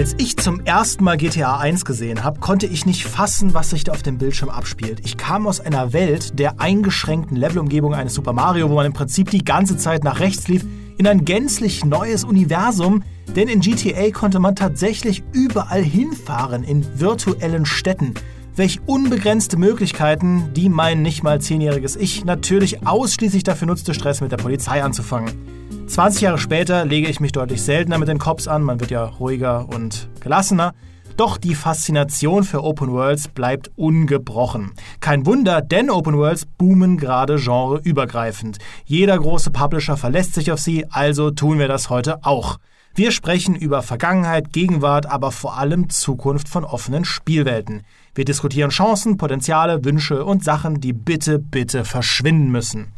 Als ich zum ersten Mal GTA 1 gesehen habe, konnte ich nicht fassen, was sich da auf dem Bildschirm abspielt. Ich kam aus einer Welt der eingeschränkten Levelumgebung eines Super Mario, wo man im Prinzip die ganze Zeit nach rechts lief, in ein gänzlich neues Universum, denn in GTA konnte man tatsächlich überall hinfahren in virtuellen Städten. Welch unbegrenzte Möglichkeiten, die mein nicht mal zehnjähriges Ich natürlich ausschließlich dafür nutzte, Stress mit der Polizei anzufangen. 20 Jahre später lege ich mich deutlich seltener mit den Cops an, man wird ja ruhiger und gelassener. Doch die Faszination für Open Worlds bleibt ungebrochen. Kein Wunder, denn Open Worlds boomen gerade genreübergreifend. Jeder große Publisher verlässt sich auf sie, also tun wir das heute auch. Wir sprechen über Vergangenheit, Gegenwart, aber vor allem Zukunft von offenen Spielwelten. Wir diskutieren Chancen, Potenziale, Wünsche und Sachen, die bitte, bitte verschwinden müssen.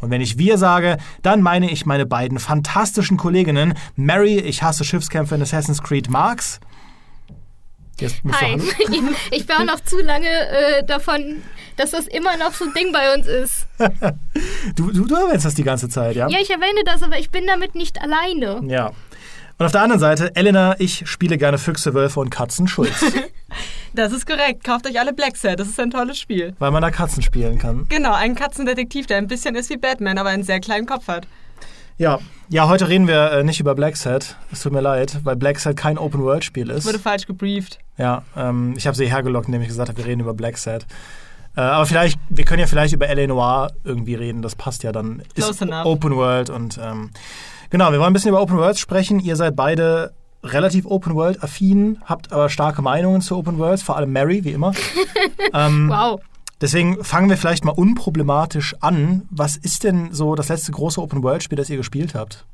Und wenn ich wir sage, dann meine ich meine beiden fantastischen Kolleginnen Mary, ich hasse Schiffskämpfe in Assassin's Creed Marx. Hi, ich war noch zu lange äh, davon, dass das immer noch so ein Ding bei uns ist. du, du, du erwähnst das die ganze Zeit, ja? Ja, ich erwähne das, aber ich bin damit nicht alleine. Ja. Und auf der anderen Seite, Elena, ich spiele gerne Füchse, Wölfe und Katzen. Schulz. das ist korrekt. Kauft euch alle Black Set. Das ist ein tolles Spiel. Weil man da Katzen spielen kann. Genau, einen Katzendetektiv, der ein bisschen ist wie Batman, aber einen sehr kleinen Kopf hat. Ja, ja, heute reden wir äh, nicht über Black Set. Es tut mir leid, weil Black Set kein Open-World-Spiel ist. Wurde falsch gebrieft. Ja, ähm, ich habe sie hergelockt, indem ich gesagt habe, wir reden über Black Set. Äh, aber vielleicht, wir können ja vielleicht über L.A. Noir irgendwie reden. Das passt ja dann. Close ist enough. Open World und ähm, Genau, wir wollen ein bisschen über Open Worlds sprechen. Ihr seid beide relativ Open World affin, habt aber starke Meinungen zu Open Worlds, vor allem Mary, wie immer. ähm, wow. Deswegen fangen wir vielleicht mal unproblematisch an. Was ist denn so das letzte große Open World Spiel, das ihr gespielt habt?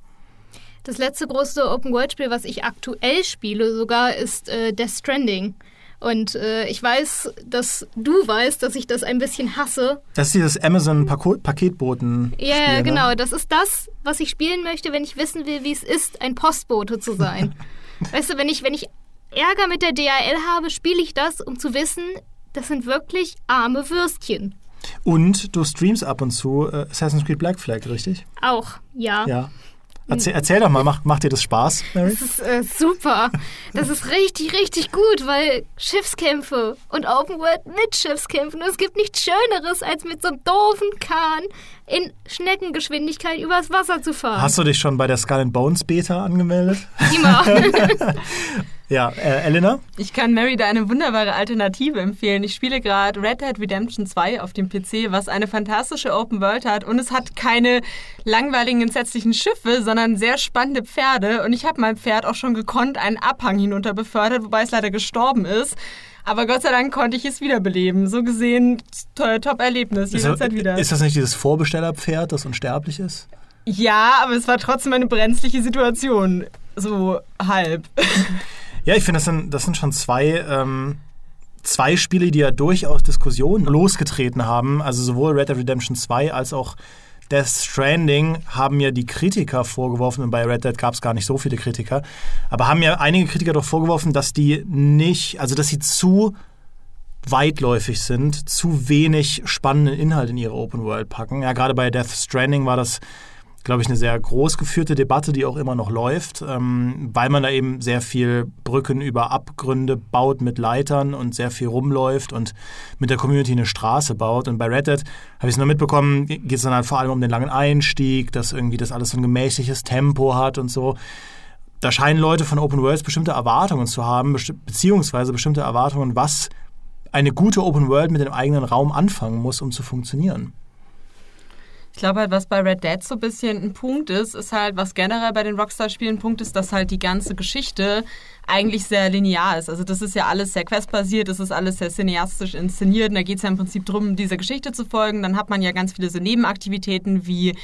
Das letzte große Open World Spiel, was ich aktuell spiele, sogar ist äh, Death Stranding. Und äh, ich weiß, dass du weißt, dass ich das ein bisschen hasse. Das ist dieses Amazon-Paketboten. Ja, yeah, ne? genau. Ne? Das ist das, was ich spielen möchte, wenn ich wissen will, wie es ist, ein Postbote zu sein. weißt du, wenn ich, wenn ich Ärger mit der DHL habe, spiele ich das, um zu wissen, das sind wirklich arme Würstchen. Und du streamst ab und zu äh, Assassin's Creed Black Flag, richtig? Auch, ja. Ja. Erzähl, erzähl, doch mal, macht, macht dir das Spaß, Mary? Das ist äh, super. Das ist richtig, richtig gut, weil Schiffskämpfe und Open World mit Schiffskämpfen. Es gibt nichts Schöneres, als mit so einem doofen Kahn in Schneckengeschwindigkeit übers Wasser zu fahren. Hast du dich schon bei der Skull Bones Beta angemeldet? Immer. Ja, äh, Elena? Ich kann Mary da eine wunderbare Alternative empfehlen. Ich spiele gerade Red Dead Redemption 2 auf dem PC, was eine fantastische Open World hat und es hat keine langweiligen, entsetzlichen Schiffe, sondern sehr spannende Pferde und ich habe mein Pferd auch schon gekonnt einen Abhang hinunter befördert, wobei es leider gestorben ist. Aber Gott sei Dank konnte ich es wiederbeleben. So gesehen, Top-Erlebnis, jederzeit wieder. Ist das nicht dieses Vorbestellerpferd, das unsterblich ist? Ja, aber es war trotzdem eine brenzliche Situation. So halb. Ja, ich finde, das sind, das sind schon zwei, ähm, zwei Spiele, die ja durchaus Diskussionen losgetreten haben. Also sowohl Red Dead Redemption 2 als auch Death Stranding haben ja die Kritiker vorgeworfen, und bei Red Dead gab es gar nicht so viele Kritiker, aber haben ja einige Kritiker doch vorgeworfen, dass die nicht, also dass sie zu weitläufig sind, zu wenig spannenden Inhalt in ihre Open World packen. Ja, gerade bei Death Stranding war das glaube ich, eine sehr groß geführte Debatte, die auch immer noch läuft, ähm, weil man da eben sehr viel Brücken über Abgründe baut mit Leitern und sehr viel rumläuft und mit der Community eine Straße baut. Und bei Red Dead habe ich es nur mitbekommen, geht es dann halt vor allem um den langen Einstieg, dass irgendwie das alles so ein gemächliches Tempo hat und so. Da scheinen Leute von Open Worlds bestimmte Erwartungen zu haben, beziehungsweise bestimmte Erwartungen, was eine gute Open World mit dem eigenen Raum anfangen muss, um zu funktionieren. Ich glaube halt, was bei Red Dead so ein bisschen ein Punkt ist, ist halt, was generell bei den Rockstar-Spielen ein Punkt ist, dass halt die ganze Geschichte eigentlich sehr linear ist. Also das ist ja alles sehr questbasiert, das ist alles sehr cineastisch inszeniert und da geht es ja im Prinzip darum, dieser Geschichte zu folgen. Dann hat man ja ganz viele so Nebenaktivitäten wie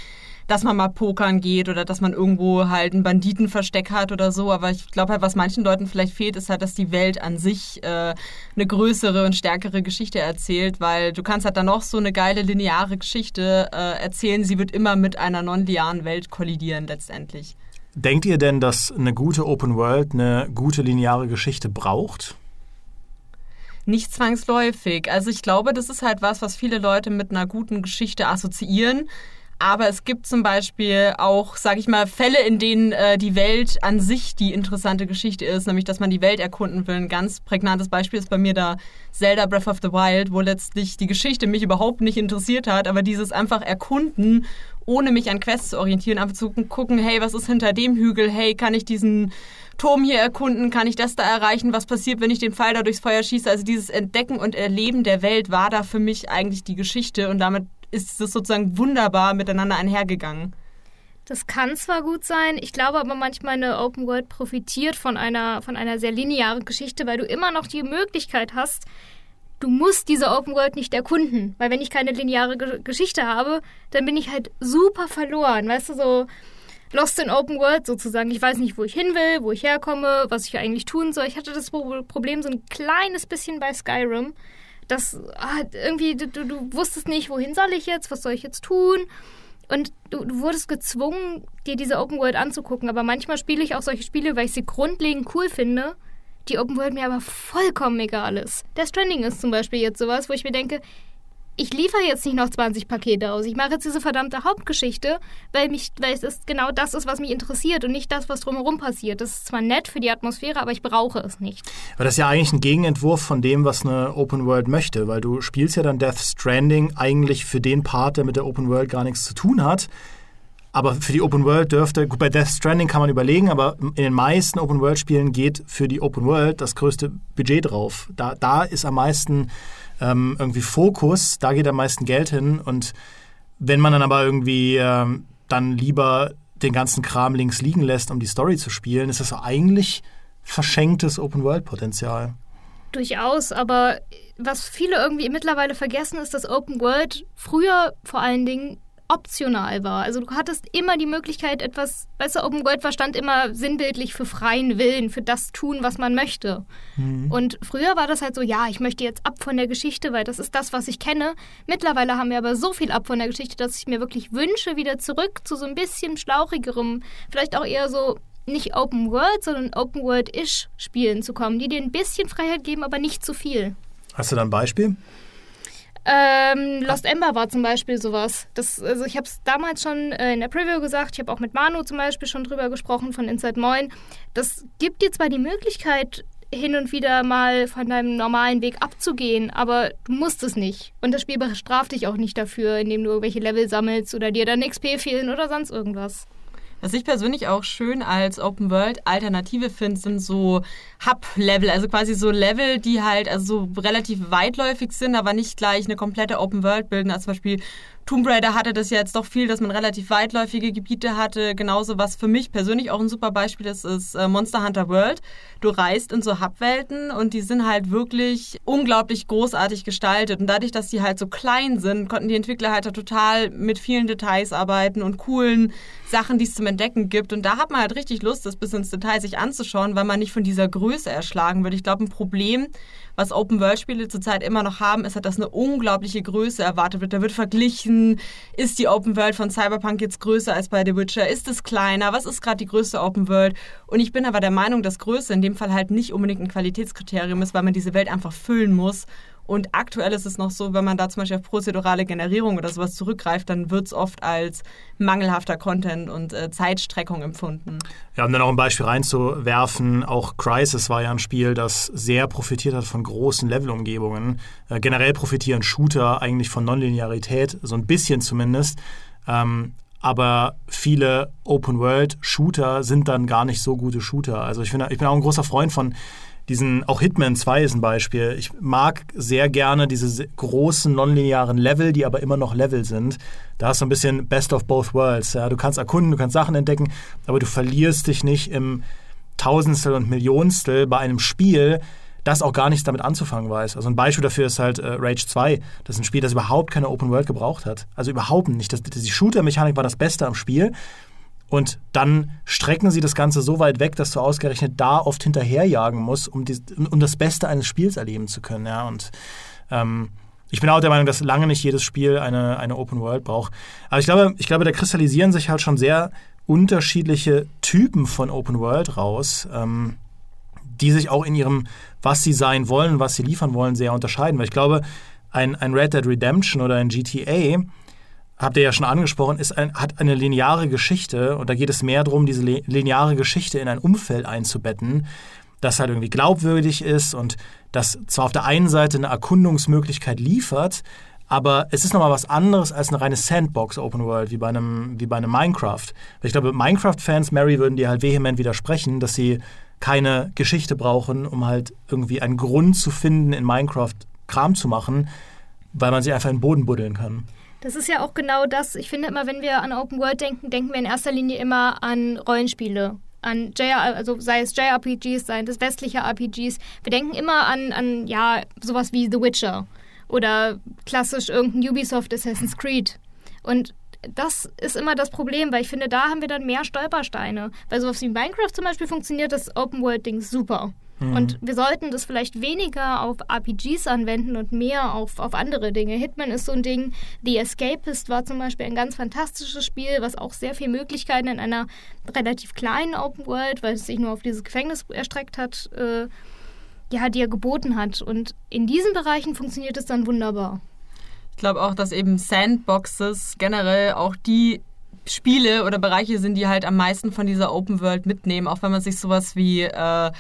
dass man mal pokern geht oder dass man irgendwo halt ein Banditenversteck hat oder so. Aber ich glaube halt, was manchen Leuten vielleicht fehlt, ist halt, dass die Welt an sich äh, eine größere und stärkere Geschichte erzählt, weil du kannst halt dann noch so eine geile lineare Geschichte äh, erzählen. Sie wird immer mit einer non-linearen Welt kollidieren letztendlich. Denkt ihr denn, dass eine gute Open World eine gute lineare Geschichte braucht? Nicht zwangsläufig. Also ich glaube, das ist halt was, was viele Leute mit einer guten Geschichte assoziieren. Aber es gibt zum Beispiel auch, sag ich mal, Fälle, in denen äh, die Welt an sich die interessante Geschichte ist, nämlich dass man die Welt erkunden will. Ein ganz prägnantes Beispiel ist bei mir da Zelda Breath of the Wild, wo letztlich die Geschichte mich überhaupt nicht interessiert hat, aber dieses einfach erkunden, ohne mich an Quests zu orientieren, einfach zu gucken, hey, was ist hinter dem Hügel? Hey, kann ich diesen Turm hier erkunden? Kann ich das da erreichen? Was passiert, wenn ich den Pfeil da durchs Feuer schieße? Also dieses Entdecken und Erleben der Welt war da für mich eigentlich die Geschichte und damit ist es sozusagen wunderbar miteinander einhergegangen. Das kann zwar gut sein, ich glaube aber manchmal eine Open World profitiert von einer, von einer sehr linearen Geschichte, weil du immer noch die Möglichkeit hast, du musst diese Open World nicht erkunden. Weil wenn ich keine lineare Ge Geschichte habe, dann bin ich halt super verloren. Weißt du, so Lost in Open World sozusagen. Ich weiß nicht, wo ich hin will, wo ich herkomme, was ich eigentlich tun soll. Ich hatte das Problem so ein kleines bisschen bei Skyrim das ah, irgendwie, du, du wusstest nicht, wohin soll ich jetzt, was soll ich jetzt tun? Und du, du, wurdest gezwungen, dir diese Open World anzugucken. Aber manchmal spiele ich auch solche Spiele, weil ich sie grundlegend cool finde, die Open World mir aber vollkommen egal ist. Der Stranding ist zum Beispiel jetzt sowas, wo ich mir denke, ich liefere jetzt nicht noch 20 Pakete aus. Ich mache jetzt diese verdammte Hauptgeschichte, weil, mich, weil es ist genau das ist, was mich interessiert und nicht das, was drumherum passiert. Das ist zwar nett für die Atmosphäre, aber ich brauche es nicht. Aber das ist ja eigentlich ein Gegenentwurf von dem, was eine Open World möchte, weil du spielst ja dann Death Stranding eigentlich für den Part, der mit der Open World gar nichts zu tun hat. Aber für die Open World dürfte, gut, bei Death Stranding kann man überlegen, aber in den meisten Open World Spielen geht für die Open World das größte Budget drauf. Da, da ist am meisten ähm, irgendwie Fokus, da geht am meisten Geld hin. Und wenn man dann aber irgendwie ähm, dann lieber den ganzen Kram links liegen lässt, um die Story zu spielen, ist das eigentlich verschenktes Open-World-Potenzial. Durchaus, aber was viele irgendwie mittlerweile vergessen, ist, dass Open World früher vor allen Dingen optional war. Also du hattest immer die Möglichkeit, etwas, weißt du, Open World verstand immer sinnbildlich für freien Willen, für das tun, was man möchte. Mhm. Und früher war das halt so, ja, ich möchte jetzt ab von der Geschichte, weil das ist das, was ich kenne. Mittlerweile haben wir aber so viel ab von der Geschichte, dass ich mir wirklich wünsche, wieder zurück zu so ein bisschen schlauchigerem, vielleicht auch eher so nicht Open World, sondern Open World-ish Spielen zu kommen, die dir ein bisschen Freiheit geben, aber nicht zu viel. Hast du da ein Beispiel? Ähm, Lost Ember war zum Beispiel sowas. Das, also ich habe es damals schon äh, in der Preview gesagt, ich habe auch mit Manu zum Beispiel schon drüber gesprochen von Inside Moin. Das gibt dir zwar die Möglichkeit, hin und wieder mal von deinem normalen Weg abzugehen, aber du musst es nicht. Und das Spiel bestraft dich auch nicht dafür, indem du irgendwelche Level sammelst oder dir dann XP fehlen oder sonst irgendwas. Was ich persönlich auch schön als Open World Alternative finde, sind so Hub-Level, also quasi so Level, die halt also so relativ weitläufig sind, aber nicht gleich eine komplette Open World bilden. Also zum Beispiel Tomb Raider hatte das ja jetzt doch viel, dass man relativ weitläufige Gebiete hatte. Genauso, was für mich persönlich auch ein super Beispiel ist, ist äh, Monster Hunter World. Du reist in so Hubwelten und die sind halt wirklich unglaublich großartig gestaltet. Und dadurch, dass die halt so klein sind, konnten die Entwickler halt total mit vielen Details arbeiten und coolen Sachen, die es zum Entdecken gibt. Und da hat man halt richtig Lust, das bis ins Detail sich anzuschauen, weil man nicht von dieser Größe erschlagen wird. Ich glaube, ein Problem was Open-World-Spiele zurzeit immer noch haben, ist halt, dass eine unglaubliche Größe erwartet wird. Da wird verglichen, ist die Open-World von Cyberpunk jetzt größer als bei The Witcher? Ist es kleiner? Was ist gerade die größte Open-World? Und ich bin aber der Meinung, dass Größe in dem Fall halt nicht unbedingt ein Qualitätskriterium ist, weil man diese Welt einfach füllen muss. Und aktuell ist es noch so, wenn man da zum Beispiel auf prozedurale Generierung oder sowas zurückgreift, dann wird es oft als mangelhafter Content und äh, Zeitstreckung empfunden. Ja, um dann auch ein Beispiel reinzuwerfen, auch Crisis war ja ein Spiel, das sehr profitiert hat von großen Levelumgebungen. Äh, generell profitieren Shooter eigentlich von Nonlinearität, so ein bisschen zumindest. Ähm, aber viele Open-World-Shooter sind dann gar nicht so gute Shooter. Also ich, find, ich bin auch ein großer Freund von diesen, auch Hitman 2 ist ein Beispiel. Ich mag sehr gerne diese großen nonlinearen Level, die aber immer noch Level sind. Da hast du ein bisschen Best of both worlds. Ja. Du kannst erkunden, du kannst Sachen entdecken, aber du verlierst dich nicht im Tausendstel und Millionstel bei einem Spiel, das auch gar nichts damit anzufangen weiß. Also ein Beispiel dafür ist halt äh, Rage 2. Das ist ein Spiel, das überhaupt keine Open World gebraucht hat. Also überhaupt nicht. Das, die Shooter-Mechanik war das Beste am Spiel. Und dann strecken sie das Ganze so weit weg, dass du ausgerechnet da oft hinterherjagen musst, um, die, um das Beste eines Spiels erleben zu können. Ja? Und ähm, ich bin auch der Meinung, dass lange nicht jedes Spiel eine, eine Open World braucht. Aber ich glaube, ich glaube, da kristallisieren sich halt schon sehr unterschiedliche Typen von Open World raus, ähm, die sich auch in ihrem, was sie sein wollen, was sie liefern wollen, sehr unterscheiden. Weil ich glaube, ein, ein Red Dead Redemption oder ein GTA habt ihr ja schon angesprochen, ist ein, hat eine lineare Geschichte und da geht es mehr darum, diese lineare Geschichte in ein Umfeld einzubetten, das halt irgendwie glaubwürdig ist und das zwar auf der einen Seite eine Erkundungsmöglichkeit liefert, aber es ist nochmal was anderes als eine reine Sandbox Open World, wie bei einem, wie bei einem Minecraft. Ich glaube, Minecraft-Fans, Mary, würden dir halt vehement widersprechen, dass sie keine Geschichte brauchen, um halt irgendwie einen Grund zu finden, in Minecraft Kram zu machen, weil man sie einfach in den Boden buddeln kann. Das ist ja auch genau das. Ich finde immer, wenn wir an Open World denken, denken wir in erster Linie immer an Rollenspiele an JR, also sei es JRPGs, sei es westliche RPGs. Wir denken immer an, an ja, sowas wie The Witcher oder klassisch irgendein Ubisoft Assassin's Creed. Und das ist immer das Problem, weil ich finde, da haben wir dann mehr Stolpersteine. Weil sowas wie Minecraft zum Beispiel funktioniert das Open-World-Ding super. Mhm. Und wir sollten das vielleicht weniger auf RPGs anwenden und mehr auf, auf andere Dinge. Hitman ist so ein Ding. The Escapist war zum Beispiel ein ganz fantastisches Spiel, was auch sehr viele Möglichkeiten in einer relativ kleinen Open World, weil es sich nur auf dieses Gefängnis erstreckt hat, äh, ja, die er geboten hat. Und in diesen Bereichen funktioniert es dann wunderbar. Ich glaube auch, dass eben Sandboxes generell auch die Spiele oder Bereiche sind, die halt am meisten von dieser Open World mitnehmen, auch wenn man sich sowas wie äh,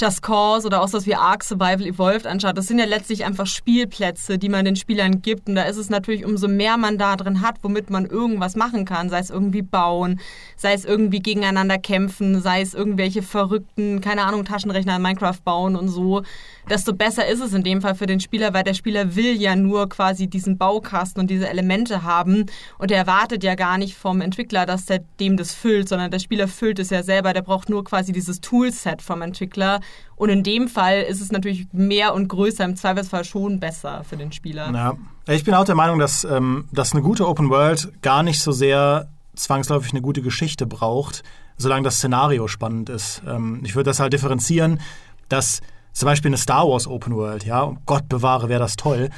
Just Cause oder auch das wie Ark Survival Evolved anschaut, das sind ja letztlich einfach Spielplätze, die man den Spielern gibt. Und da ist es natürlich, umso mehr man da drin hat, womit man irgendwas machen kann, sei es irgendwie bauen, sei es irgendwie gegeneinander kämpfen, sei es irgendwelche verrückten, keine Ahnung, Taschenrechner in Minecraft bauen und so, desto besser ist es in dem Fall für den Spieler, weil der Spieler will ja nur quasi diesen Baukasten und diese Elemente haben. Und er erwartet ja gar nicht vom Entwickler, dass der dem das füllt, sondern der Spieler füllt es ja selber, der braucht nur quasi dieses Toolset vom Entwickler und in dem Fall ist es natürlich mehr und größer, im Zweifelsfall schon besser für den Spieler. Ja, ich bin auch der Meinung, dass, ähm, dass eine gute Open World gar nicht so sehr zwangsläufig eine gute Geschichte braucht, solange das Szenario spannend ist. Ähm, ich würde das halt differenzieren, dass zum Beispiel eine Star Wars Open World, ja, um Gott bewahre, wäre das toll.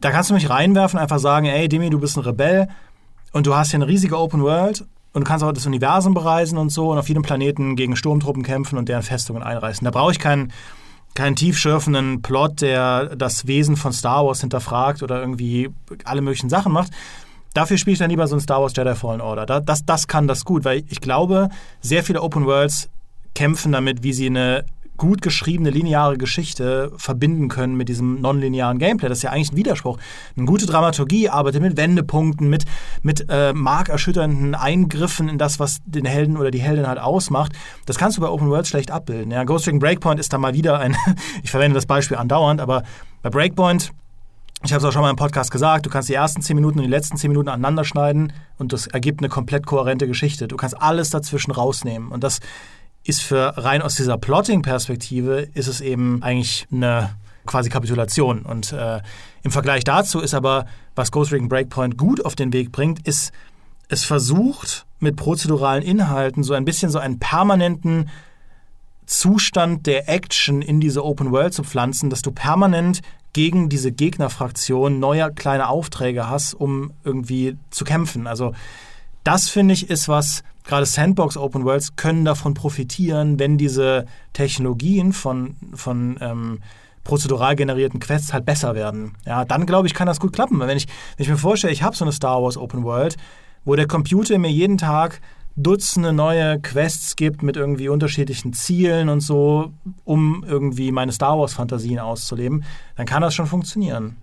Da kannst du mich reinwerfen, einfach sagen, ey, Demi, du bist ein Rebell und du hast hier eine riesige Open World und du kannst auch das Universum bereisen und so und auf jedem Planeten gegen Sturmtruppen kämpfen und deren Festungen einreißen. Da brauche ich keinen, keinen tiefschürfenden Plot, der das Wesen von Star Wars hinterfragt oder irgendwie alle möglichen Sachen macht. Dafür spiele ich dann lieber so ein Star Wars Jedi Fallen Order. Das, das kann das gut, weil ich glaube, sehr viele Open Worlds kämpfen damit, wie sie eine gut geschriebene lineare Geschichte verbinden können mit diesem nonlinearen Gameplay. Das ist ja eigentlich ein Widerspruch. Eine gute Dramaturgie arbeitet mit Wendepunkten, mit, mit äh, markerschütternden Eingriffen in das, was den Helden oder die Heldin halt ausmacht. Das kannst du bei Open World schlecht abbilden. Ja, Ghost Recon Breakpoint ist da mal wieder ein, ich verwende das Beispiel andauernd, aber bei Breakpoint ich habe es auch schon mal im Podcast gesagt, du kannst die ersten zehn Minuten und die letzten zehn Minuten aneinander schneiden und das ergibt eine komplett kohärente Geschichte. Du kannst alles dazwischen rausnehmen. Und das ist für rein aus dieser Plotting-Perspektive ist es eben eigentlich eine quasi Kapitulation. Und äh, im Vergleich dazu ist aber, was Ghost Recon Breakpoint gut auf den Weg bringt, ist, es versucht mit prozeduralen Inhalten so ein bisschen so einen permanenten Zustand der Action in diese Open World zu pflanzen, dass du permanent gegen diese Gegnerfraktion neue kleine Aufträge hast, um irgendwie zu kämpfen. Also das finde ich ist was, gerade Sandbox Open Worlds können davon profitieren, wenn diese Technologien von, von ähm, prozedural generierten Quests halt besser werden. Ja, dann glaube ich, kann das gut klappen. Wenn ich, wenn ich mir vorstelle, ich habe so eine Star Wars Open World, wo der Computer mir jeden Tag Dutzende neue Quests gibt mit irgendwie unterschiedlichen Zielen und so, um irgendwie meine Star Wars-Fantasien auszuleben, dann kann das schon funktionieren,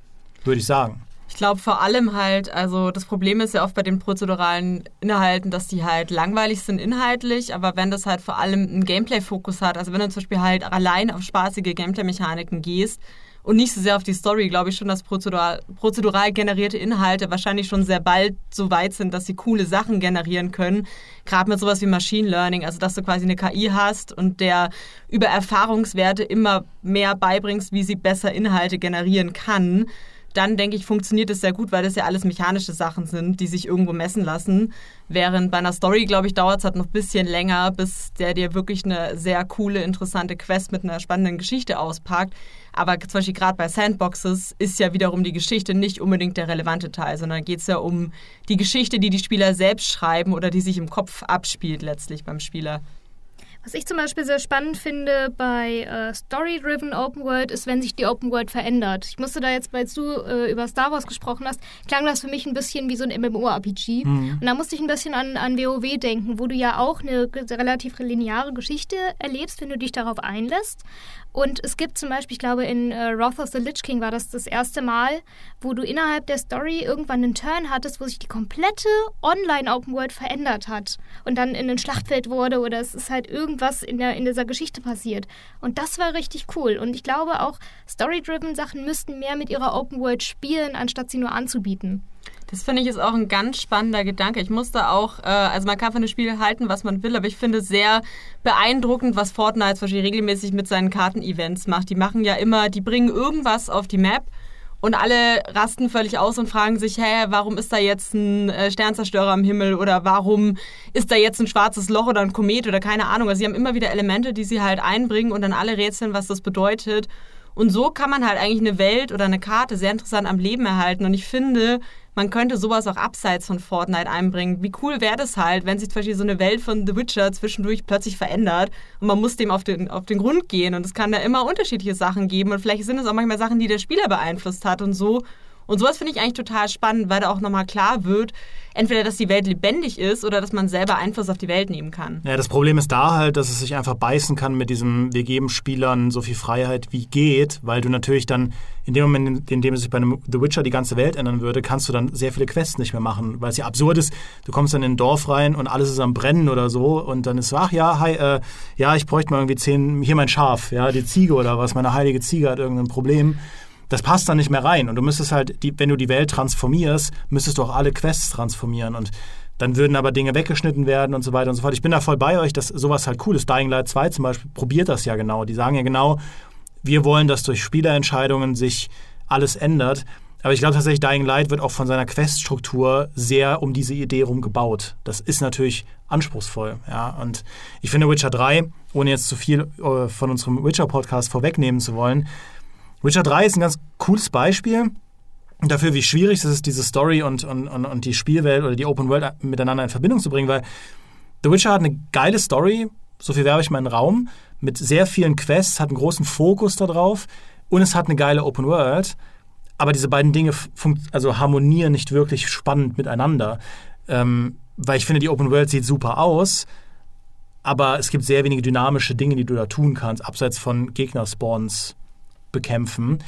würde ich sagen. Ich glaube vor allem halt, also das Problem ist ja oft bei den prozeduralen Inhalten, dass die halt langweilig sind inhaltlich, aber wenn das halt vor allem einen Gameplay-Fokus hat, also wenn du zum Beispiel halt allein auf spaßige Gameplay-Mechaniken gehst und nicht so sehr auf die Story, glaube ich schon, dass prozedural, prozedural generierte Inhalte wahrscheinlich schon sehr bald so weit sind, dass sie coole Sachen generieren können. Gerade mit sowas wie Machine Learning, also dass du quasi eine KI hast und der über Erfahrungswerte immer mehr beibringst, wie sie besser Inhalte generieren kann dann denke ich, funktioniert es sehr gut, weil das ja alles mechanische Sachen sind, die sich irgendwo messen lassen. Während bei einer Story, glaube ich, dauert es halt noch ein bisschen länger, bis der dir wirklich eine sehr coole, interessante Quest mit einer spannenden Geschichte auspackt. Aber zum Beispiel gerade bei Sandboxes ist ja wiederum die Geschichte nicht unbedingt der relevante Teil, sondern geht es ja um die Geschichte, die die Spieler selbst schreiben oder die sich im Kopf abspielt letztlich beim Spieler. Was ich zum Beispiel sehr spannend finde bei äh, Story-Driven Open World ist, wenn sich die Open World verändert. Ich musste da jetzt, weil du äh, über Star Wars gesprochen hast, klang das für mich ein bisschen wie so ein MMORPG. Mhm. Und da musste ich ein bisschen an, an WoW denken, wo du ja auch eine relativ lineare Geschichte erlebst, wenn du dich darauf einlässt. Und es gibt zum Beispiel, ich glaube, in äh, Wrath of the Lich King war das das erste Mal, wo du innerhalb der Story irgendwann einen Turn hattest, wo sich die komplette Online-Open World verändert hat und dann in ein Schlachtfeld wurde oder es ist halt irgendwas in, der, in dieser Geschichte passiert. Und das war richtig cool. Und ich glaube auch, Story-driven Sachen müssten mehr mit ihrer Open World spielen, anstatt sie nur anzubieten. Das finde ich ist auch ein ganz spannender Gedanke. Ich musste auch, äh, also man kann von dem Spiel halten, was man will, aber ich finde es sehr beeindruckend, was Fortnite zum Beispiel regelmäßig mit seinen Karten-Events macht. Die machen ja immer, die bringen irgendwas auf die Map und alle rasten völlig aus und fragen sich, hä, warum ist da jetzt ein äh, Sternzerstörer am Himmel oder warum ist da jetzt ein schwarzes Loch oder ein Komet oder keine Ahnung. Also sie haben immer wieder Elemente, die sie halt einbringen und dann alle rätseln, was das bedeutet. Und so kann man halt eigentlich eine Welt oder eine Karte sehr interessant am Leben erhalten. Und ich finde, man könnte sowas auch abseits von Fortnite einbringen. Wie cool wäre das halt, wenn sich zum Beispiel so eine Welt von The Witcher zwischendurch plötzlich verändert und man muss dem auf den, auf den Grund gehen und es kann da immer unterschiedliche Sachen geben und vielleicht sind es auch manchmal Sachen, die der Spieler beeinflusst hat und so. Und sowas finde ich eigentlich total spannend, weil da auch nochmal klar wird, entweder, dass die Welt lebendig ist oder dass man selber Einfluss auf die Welt nehmen kann. Ja, das Problem ist da halt, dass es sich einfach beißen kann mit diesem, wir geben Spielern so viel Freiheit wie geht, weil du natürlich dann in dem Moment, in dem sich bei einem The Witcher die ganze Welt ändern würde, kannst du dann sehr viele Quests nicht mehr machen, weil es ja absurd ist, du kommst dann in ein Dorf rein und alles ist am Brennen oder so und dann ist so, ach ja, hi, äh, ja, ich bräuchte mal irgendwie zehn, hier mein Schaf, ja, die Ziege oder was, meine heilige Ziege hat irgendein Problem das passt dann nicht mehr rein. Und du müsstest halt, die, wenn du die Welt transformierst, müsstest du auch alle Quests transformieren. Und dann würden aber Dinge weggeschnitten werden und so weiter und so fort. Ich bin da voll bei euch, dass sowas halt cool ist. Dying Light 2 zum Beispiel probiert das ja genau. Die sagen ja genau, wir wollen, dass durch Spielerentscheidungen sich alles ändert. Aber ich glaube tatsächlich, Dying Light wird auch von seiner Queststruktur sehr um diese Idee rum gebaut. Das ist natürlich anspruchsvoll. Ja? Und ich finde Witcher 3, ohne jetzt zu viel äh, von unserem Witcher-Podcast vorwegnehmen zu wollen, Witcher 3 ist ein ganz cooles Beispiel dafür, wie schwierig es ist, diese Story und, und, und, und die Spielwelt oder die Open World miteinander in Verbindung zu bringen, weil The Witcher hat eine geile Story, so viel werbe ich mal in den Raum, mit sehr vielen Quests, hat einen großen Fokus darauf und es hat eine geile Open World. Aber diese beiden Dinge also harmonieren nicht wirklich spannend miteinander. Ähm, weil ich finde, die Open World sieht super aus, aber es gibt sehr wenige dynamische Dinge, die du da tun kannst, abseits von Gegnerspawns bekämpfen.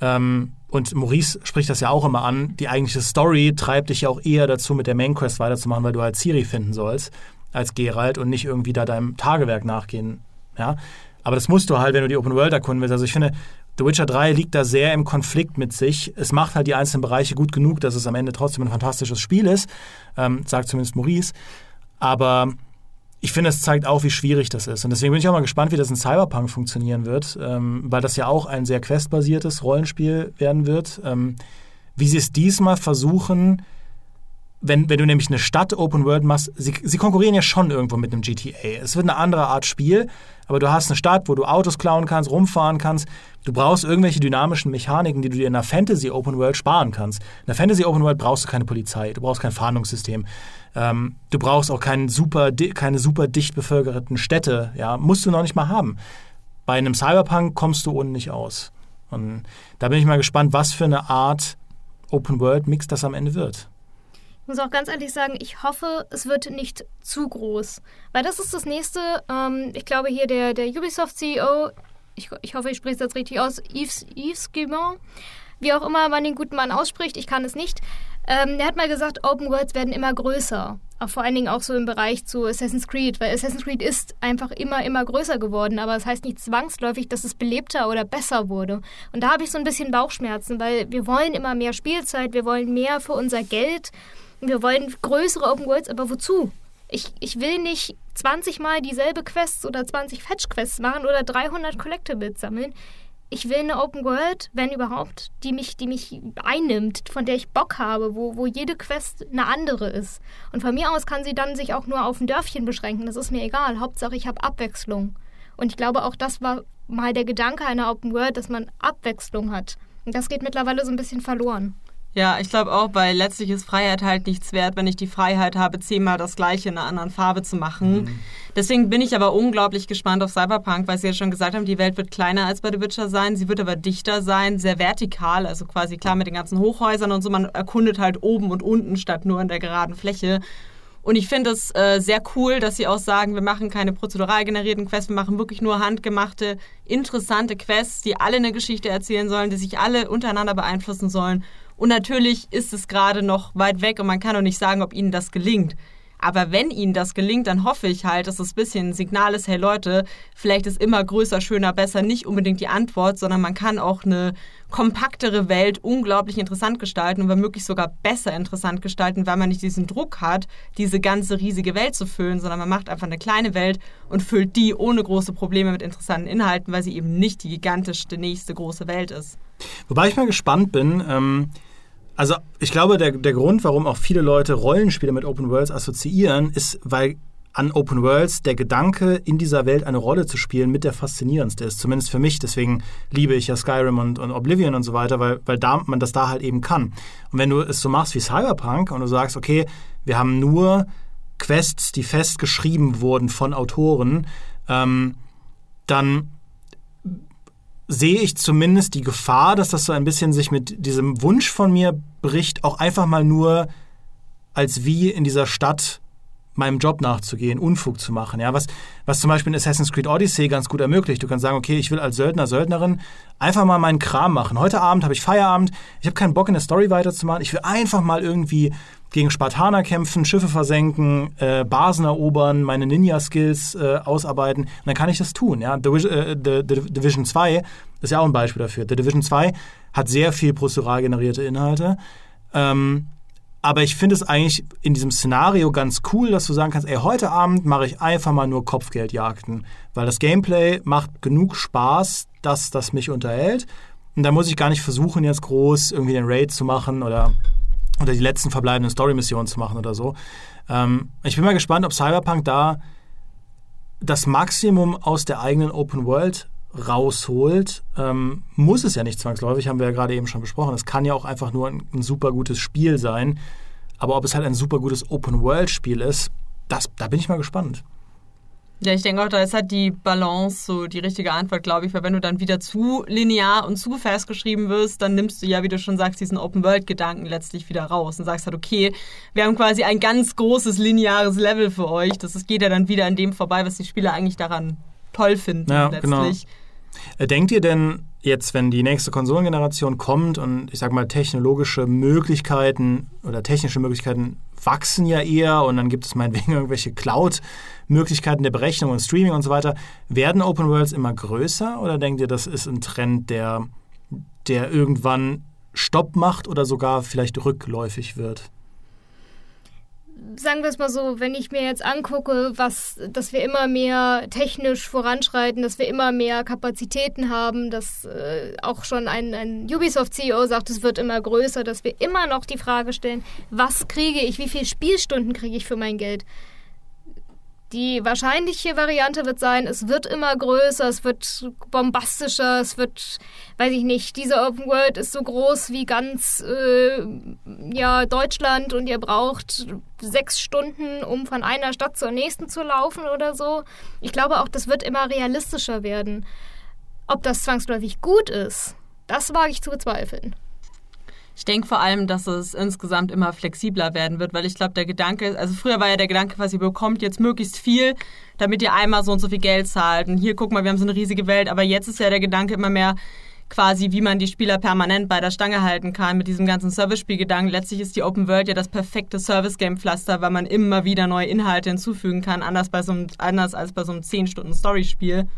Ähm, und Maurice spricht das ja auch immer an. Die eigentliche Story treibt dich ja auch eher dazu, mit der Main Quest weiterzumachen, weil du halt Ciri finden sollst als Geralt und nicht irgendwie da deinem Tagewerk nachgehen. Ja? Aber das musst du halt, wenn du die Open World erkunden willst. Also ich finde, The Witcher 3 liegt da sehr im Konflikt mit sich. Es macht halt die einzelnen Bereiche gut genug, dass es am Ende trotzdem ein fantastisches Spiel ist, ähm, sagt zumindest Maurice. Aber ich finde, es zeigt auch, wie schwierig das ist. Und deswegen bin ich auch mal gespannt, wie das in Cyberpunk funktionieren wird, ähm, weil das ja auch ein sehr questbasiertes Rollenspiel werden wird. Ähm, wie sie es diesmal versuchen, wenn, wenn du nämlich eine Stadt Open World machst, sie, sie konkurrieren ja schon irgendwo mit einem GTA. Es wird eine andere Art Spiel, aber du hast eine Stadt, wo du Autos klauen kannst, rumfahren kannst. Du brauchst irgendwelche dynamischen Mechaniken, die du dir in einer Fantasy Open World sparen kannst. In einer Fantasy Open World brauchst du keine Polizei, du brauchst kein Fahndungssystem. Ähm, du brauchst auch keinen super, keine super dicht bevölkerten Städte. Ja, musst du noch nicht mal haben. Bei einem Cyberpunk kommst du ohne nicht aus. Und da bin ich mal gespannt, was für eine Art Open World Mix das am Ende wird. Ich muss auch ganz ehrlich sagen, ich hoffe, es wird nicht zu groß. Weil das ist das nächste, ähm, ich glaube hier der, der Ubisoft-CEO, ich, ich hoffe, ich spreche es jetzt richtig aus, Yves, Yves Guillemot, wie auch immer man den guten Mann ausspricht, ich kann es nicht. Ähm, der hat mal gesagt, Open Worlds werden immer größer. Auch vor allen Dingen auch so im Bereich zu Assassin's Creed, weil Assassin's Creed ist einfach immer, immer größer geworden, aber das heißt nicht zwangsläufig, dass es belebter oder besser wurde. Und da habe ich so ein bisschen Bauchschmerzen, weil wir wollen immer mehr Spielzeit, wir wollen mehr für unser Geld. Wir wollen größere Open Worlds, aber wozu? Ich, ich will nicht 20 Mal dieselbe Quests oder 20 Fetch-Quests machen oder 300 Collectibles sammeln. Ich will eine Open World, wenn überhaupt, die mich, die mich einnimmt, von der ich Bock habe, wo, wo jede Quest eine andere ist. Und von mir aus kann sie dann sich auch nur auf ein Dörfchen beschränken. Das ist mir egal. Hauptsache, ich habe Abwechslung. Und ich glaube, auch das war mal der Gedanke einer Open World, dass man Abwechslung hat. Und das geht mittlerweile so ein bisschen verloren. Ja, ich glaube auch, weil letztlich ist Freiheit halt nichts wert, wenn ich die Freiheit habe, zehnmal das gleiche in einer anderen Farbe zu machen. Mhm. Deswegen bin ich aber unglaublich gespannt auf Cyberpunk, weil Sie ja schon gesagt haben, die Welt wird kleiner als bei The Witcher sein, sie wird aber dichter sein, sehr vertikal, also quasi klar mit den ganzen Hochhäusern und so, man erkundet halt oben und unten statt nur in der geraden Fläche. Und ich finde es äh, sehr cool, dass sie auch sagen, wir machen keine prozedural generierten Quests, wir machen wirklich nur handgemachte, interessante Quests, die alle eine Geschichte erzählen sollen, die sich alle untereinander beeinflussen sollen. Und natürlich ist es gerade noch weit weg und man kann auch nicht sagen, ob ihnen das gelingt. Aber wenn ihnen das gelingt, dann hoffe ich halt, dass es ein bisschen ein Signal ist, hey Leute, vielleicht ist immer größer, schöner, besser nicht unbedingt die Antwort, sondern man kann auch eine kompaktere Welt unglaublich interessant gestalten und womöglich sogar besser interessant gestalten, weil man nicht diesen Druck hat, diese ganze riesige Welt zu füllen, sondern man macht einfach eine kleine Welt und füllt die ohne große Probleme mit interessanten Inhalten, weil sie eben nicht die gigantischste nächste große Welt ist. Wobei ich mal gespannt bin, ähm also ich glaube, der, der Grund, warum auch viele Leute Rollenspiele mit Open Worlds assoziieren, ist, weil an Open Worlds der Gedanke, in dieser Welt eine Rolle zu spielen, mit der faszinierendste ist. Zumindest für mich. Deswegen liebe ich ja Skyrim und, und Oblivion und so weiter, weil, weil da, man das da halt eben kann. Und wenn du es so machst wie Cyberpunk und du sagst, okay, wir haben nur Quests, die festgeschrieben wurden von Autoren, ähm, dann sehe ich zumindest die Gefahr, dass das so ein bisschen sich mit diesem Wunsch von mir bricht, auch einfach mal nur als wie in dieser Stadt meinem Job nachzugehen, Unfug zu machen. Ja, was, was zum Beispiel in Assassin's Creed Odyssey ganz gut ermöglicht. Du kannst sagen, okay, ich will als Söldner, Söldnerin einfach mal meinen Kram machen. Heute Abend habe ich Feierabend, ich habe keinen Bock in der Story weiterzumachen. Ich will einfach mal irgendwie gegen Spartaner kämpfen, Schiffe versenken, äh, Basen erobern, meine Ninja-Skills äh, ausarbeiten. Und dann kann ich das tun. Ja? The, äh, The, The Division 2 ist ja auch ein Beispiel dafür. The Division 2 hat sehr viel prozedural generierte Inhalte. Ähm, aber ich finde es eigentlich in diesem Szenario ganz cool, dass du sagen kannst, ey, heute Abend mache ich einfach mal nur Kopfgeldjagden, weil das Gameplay macht genug Spaß, dass das mich unterhält. Und da muss ich gar nicht versuchen, jetzt groß irgendwie den Raid zu machen oder, oder die letzten verbleibenden Story-Missionen zu machen oder so. Ähm, ich bin mal gespannt, ob Cyberpunk da das Maximum aus der eigenen Open World rausholt, ähm, muss es ja nicht zwangsläufig, haben wir ja gerade eben schon besprochen. Es kann ja auch einfach nur ein, ein super gutes Spiel sein. Aber ob es halt ein super gutes Open-World-Spiel ist, das, da bin ich mal gespannt. Ja, ich denke auch, da ist halt die Balance so die richtige Antwort, glaube ich, weil wenn du dann wieder zu linear und zu festgeschrieben wirst, dann nimmst du ja, wie du schon sagst, diesen Open-World-Gedanken letztlich wieder raus und sagst halt, okay, wir haben quasi ein ganz großes lineares Level für euch. Das geht ja dann wieder an dem vorbei, was die Spieler eigentlich daran toll finden ja, genau. letztlich. Genau. Denkt ihr denn jetzt, wenn die nächste Konsolengeneration kommt und ich sage mal technologische Möglichkeiten oder technische Möglichkeiten wachsen ja eher und dann gibt es meinetwegen irgendwelche Cloud-Möglichkeiten der Berechnung und Streaming und so weiter, werden Open Worlds immer größer oder denkt ihr, das ist ein Trend, der, der irgendwann Stopp macht oder sogar vielleicht rückläufig wird? Sagen wir es mal so, wenn ich mir jetzt angucke, was, dass wir immer mehr technisch voranschreiten, dass wir immer mehr Kapazitäten haben, dass äh, auch schon ein, ein Ubisoft-CEO sagt, es wird immer größer, dass wir immer noch die Frage stellen, was kriege ich, wie viele Spielstunden kriege ich für mein Geld? Die wahrscheinliche Variante wird sein, es wird immer größer, es wird bombastischer, es wird, weiß ich nicht, diese Open World ist so groß wie ganz äh, ja, Deutschland und ihr braucht sechs Stunden, um von einer Stadt zur nächsten zu laufen oder so. Ich glaube auch, das wird immer realistischer werden. Ob das zwangsläufig gut ist, das wage ich zu bezweifeln. Ich denke vor allem, dass es insgesamt immer flexibler werden wird, weil ich glaube, der Gedanke, also früher war ja der Gedanke quasi, ihr bekommt jetzt möglichst viel, damit ihr einmal so und so viel Geld zahlt. Und hier, guck mal, wir haben so eine riesige Welt, aber jetzt ist ja der Gedanke immer mehr, quasi, wie man die Spieler permanent bei der Stange halten kann mit diesem ganzen Service-Spielgedanken. Letztlich ist die Open World ja das perfekte Service-Game-Pflaster, weil man immer wieder neue Inhalte hinzufügen kann, anders, bei so einem, anders als bei so einem 10-Stunden-Story-Spiel.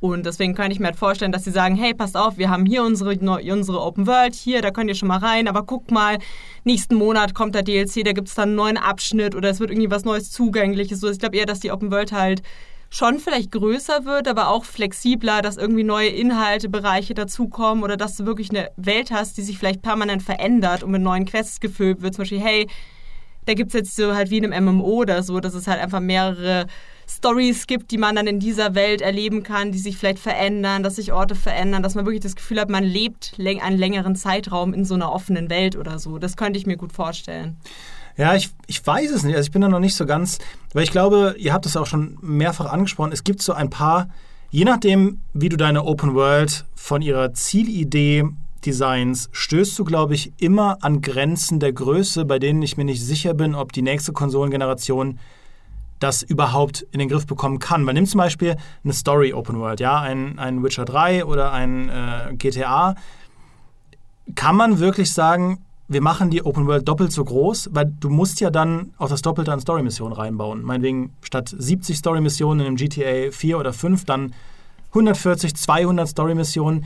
Und deswegen kann ich mir halt vorstellen, dass sie sagen, hey, passt auf, wir haben hier unsere, unsere Open World, hier, da könnt ihr schon mal rein, aber guck mal, nächsten Monat kommt der DLC, da gibt es dann einen neuen Abschnitt oder es wird irgendwie was Neues Zugängliches. Ich glaube eher, dass die Open World halt schon vielleicht größer wird, aber auch flexibler, dass irgendwie neue Inhalte, Bereiche dazukommen oder dass du wirklich eine Welt hast, die sich vielleicht permanent verändert und mit neuen Quests gefüllt wird. Zum Beispiel, hey, Da gibt es jetzt so halt wie in einem MMO oder so, dass es halt einfach mehrere Stories gibt, die man dann in dieser Welt erleben kann, die sich vielleicht verändern, dass sich Orte verändern, dass man wirklich das Gefühl hat, man lebt einen längeren Zeitraum in so einer offenen Welt oder so. Das könnte ich mir gut vorstellen. Ja, ich, ich weiß es nicht. Also ich bin da noch nicht so ganz, weil ich glaube, ihr habt es auch schon mehrfach angesprochen, es gibt so ein paar, je nachdem, wie du deine Open World von ihrer Zielidee Designs stößt du, glaube ich, immer an Grenzen der Größe, bei denen ich mir nicht sicher bin, ob die nächste Konsolengeneration das überhaupt in den Griff bekommen kann. Man nimmt zum Beispiel eine Story Open World, ja, ein, ein Witcher 3 oder ein äh, GTA. Kann man wirklich sagen, wir machen die Open World doppelt so groß, weil du musst ja dann auch das Doppelte an Story-Missionen reinbauen. Meinetwegen statt 70 Story-Missionen in einem GTA 4 oder 5 dann 140, 200 Story-Missionen.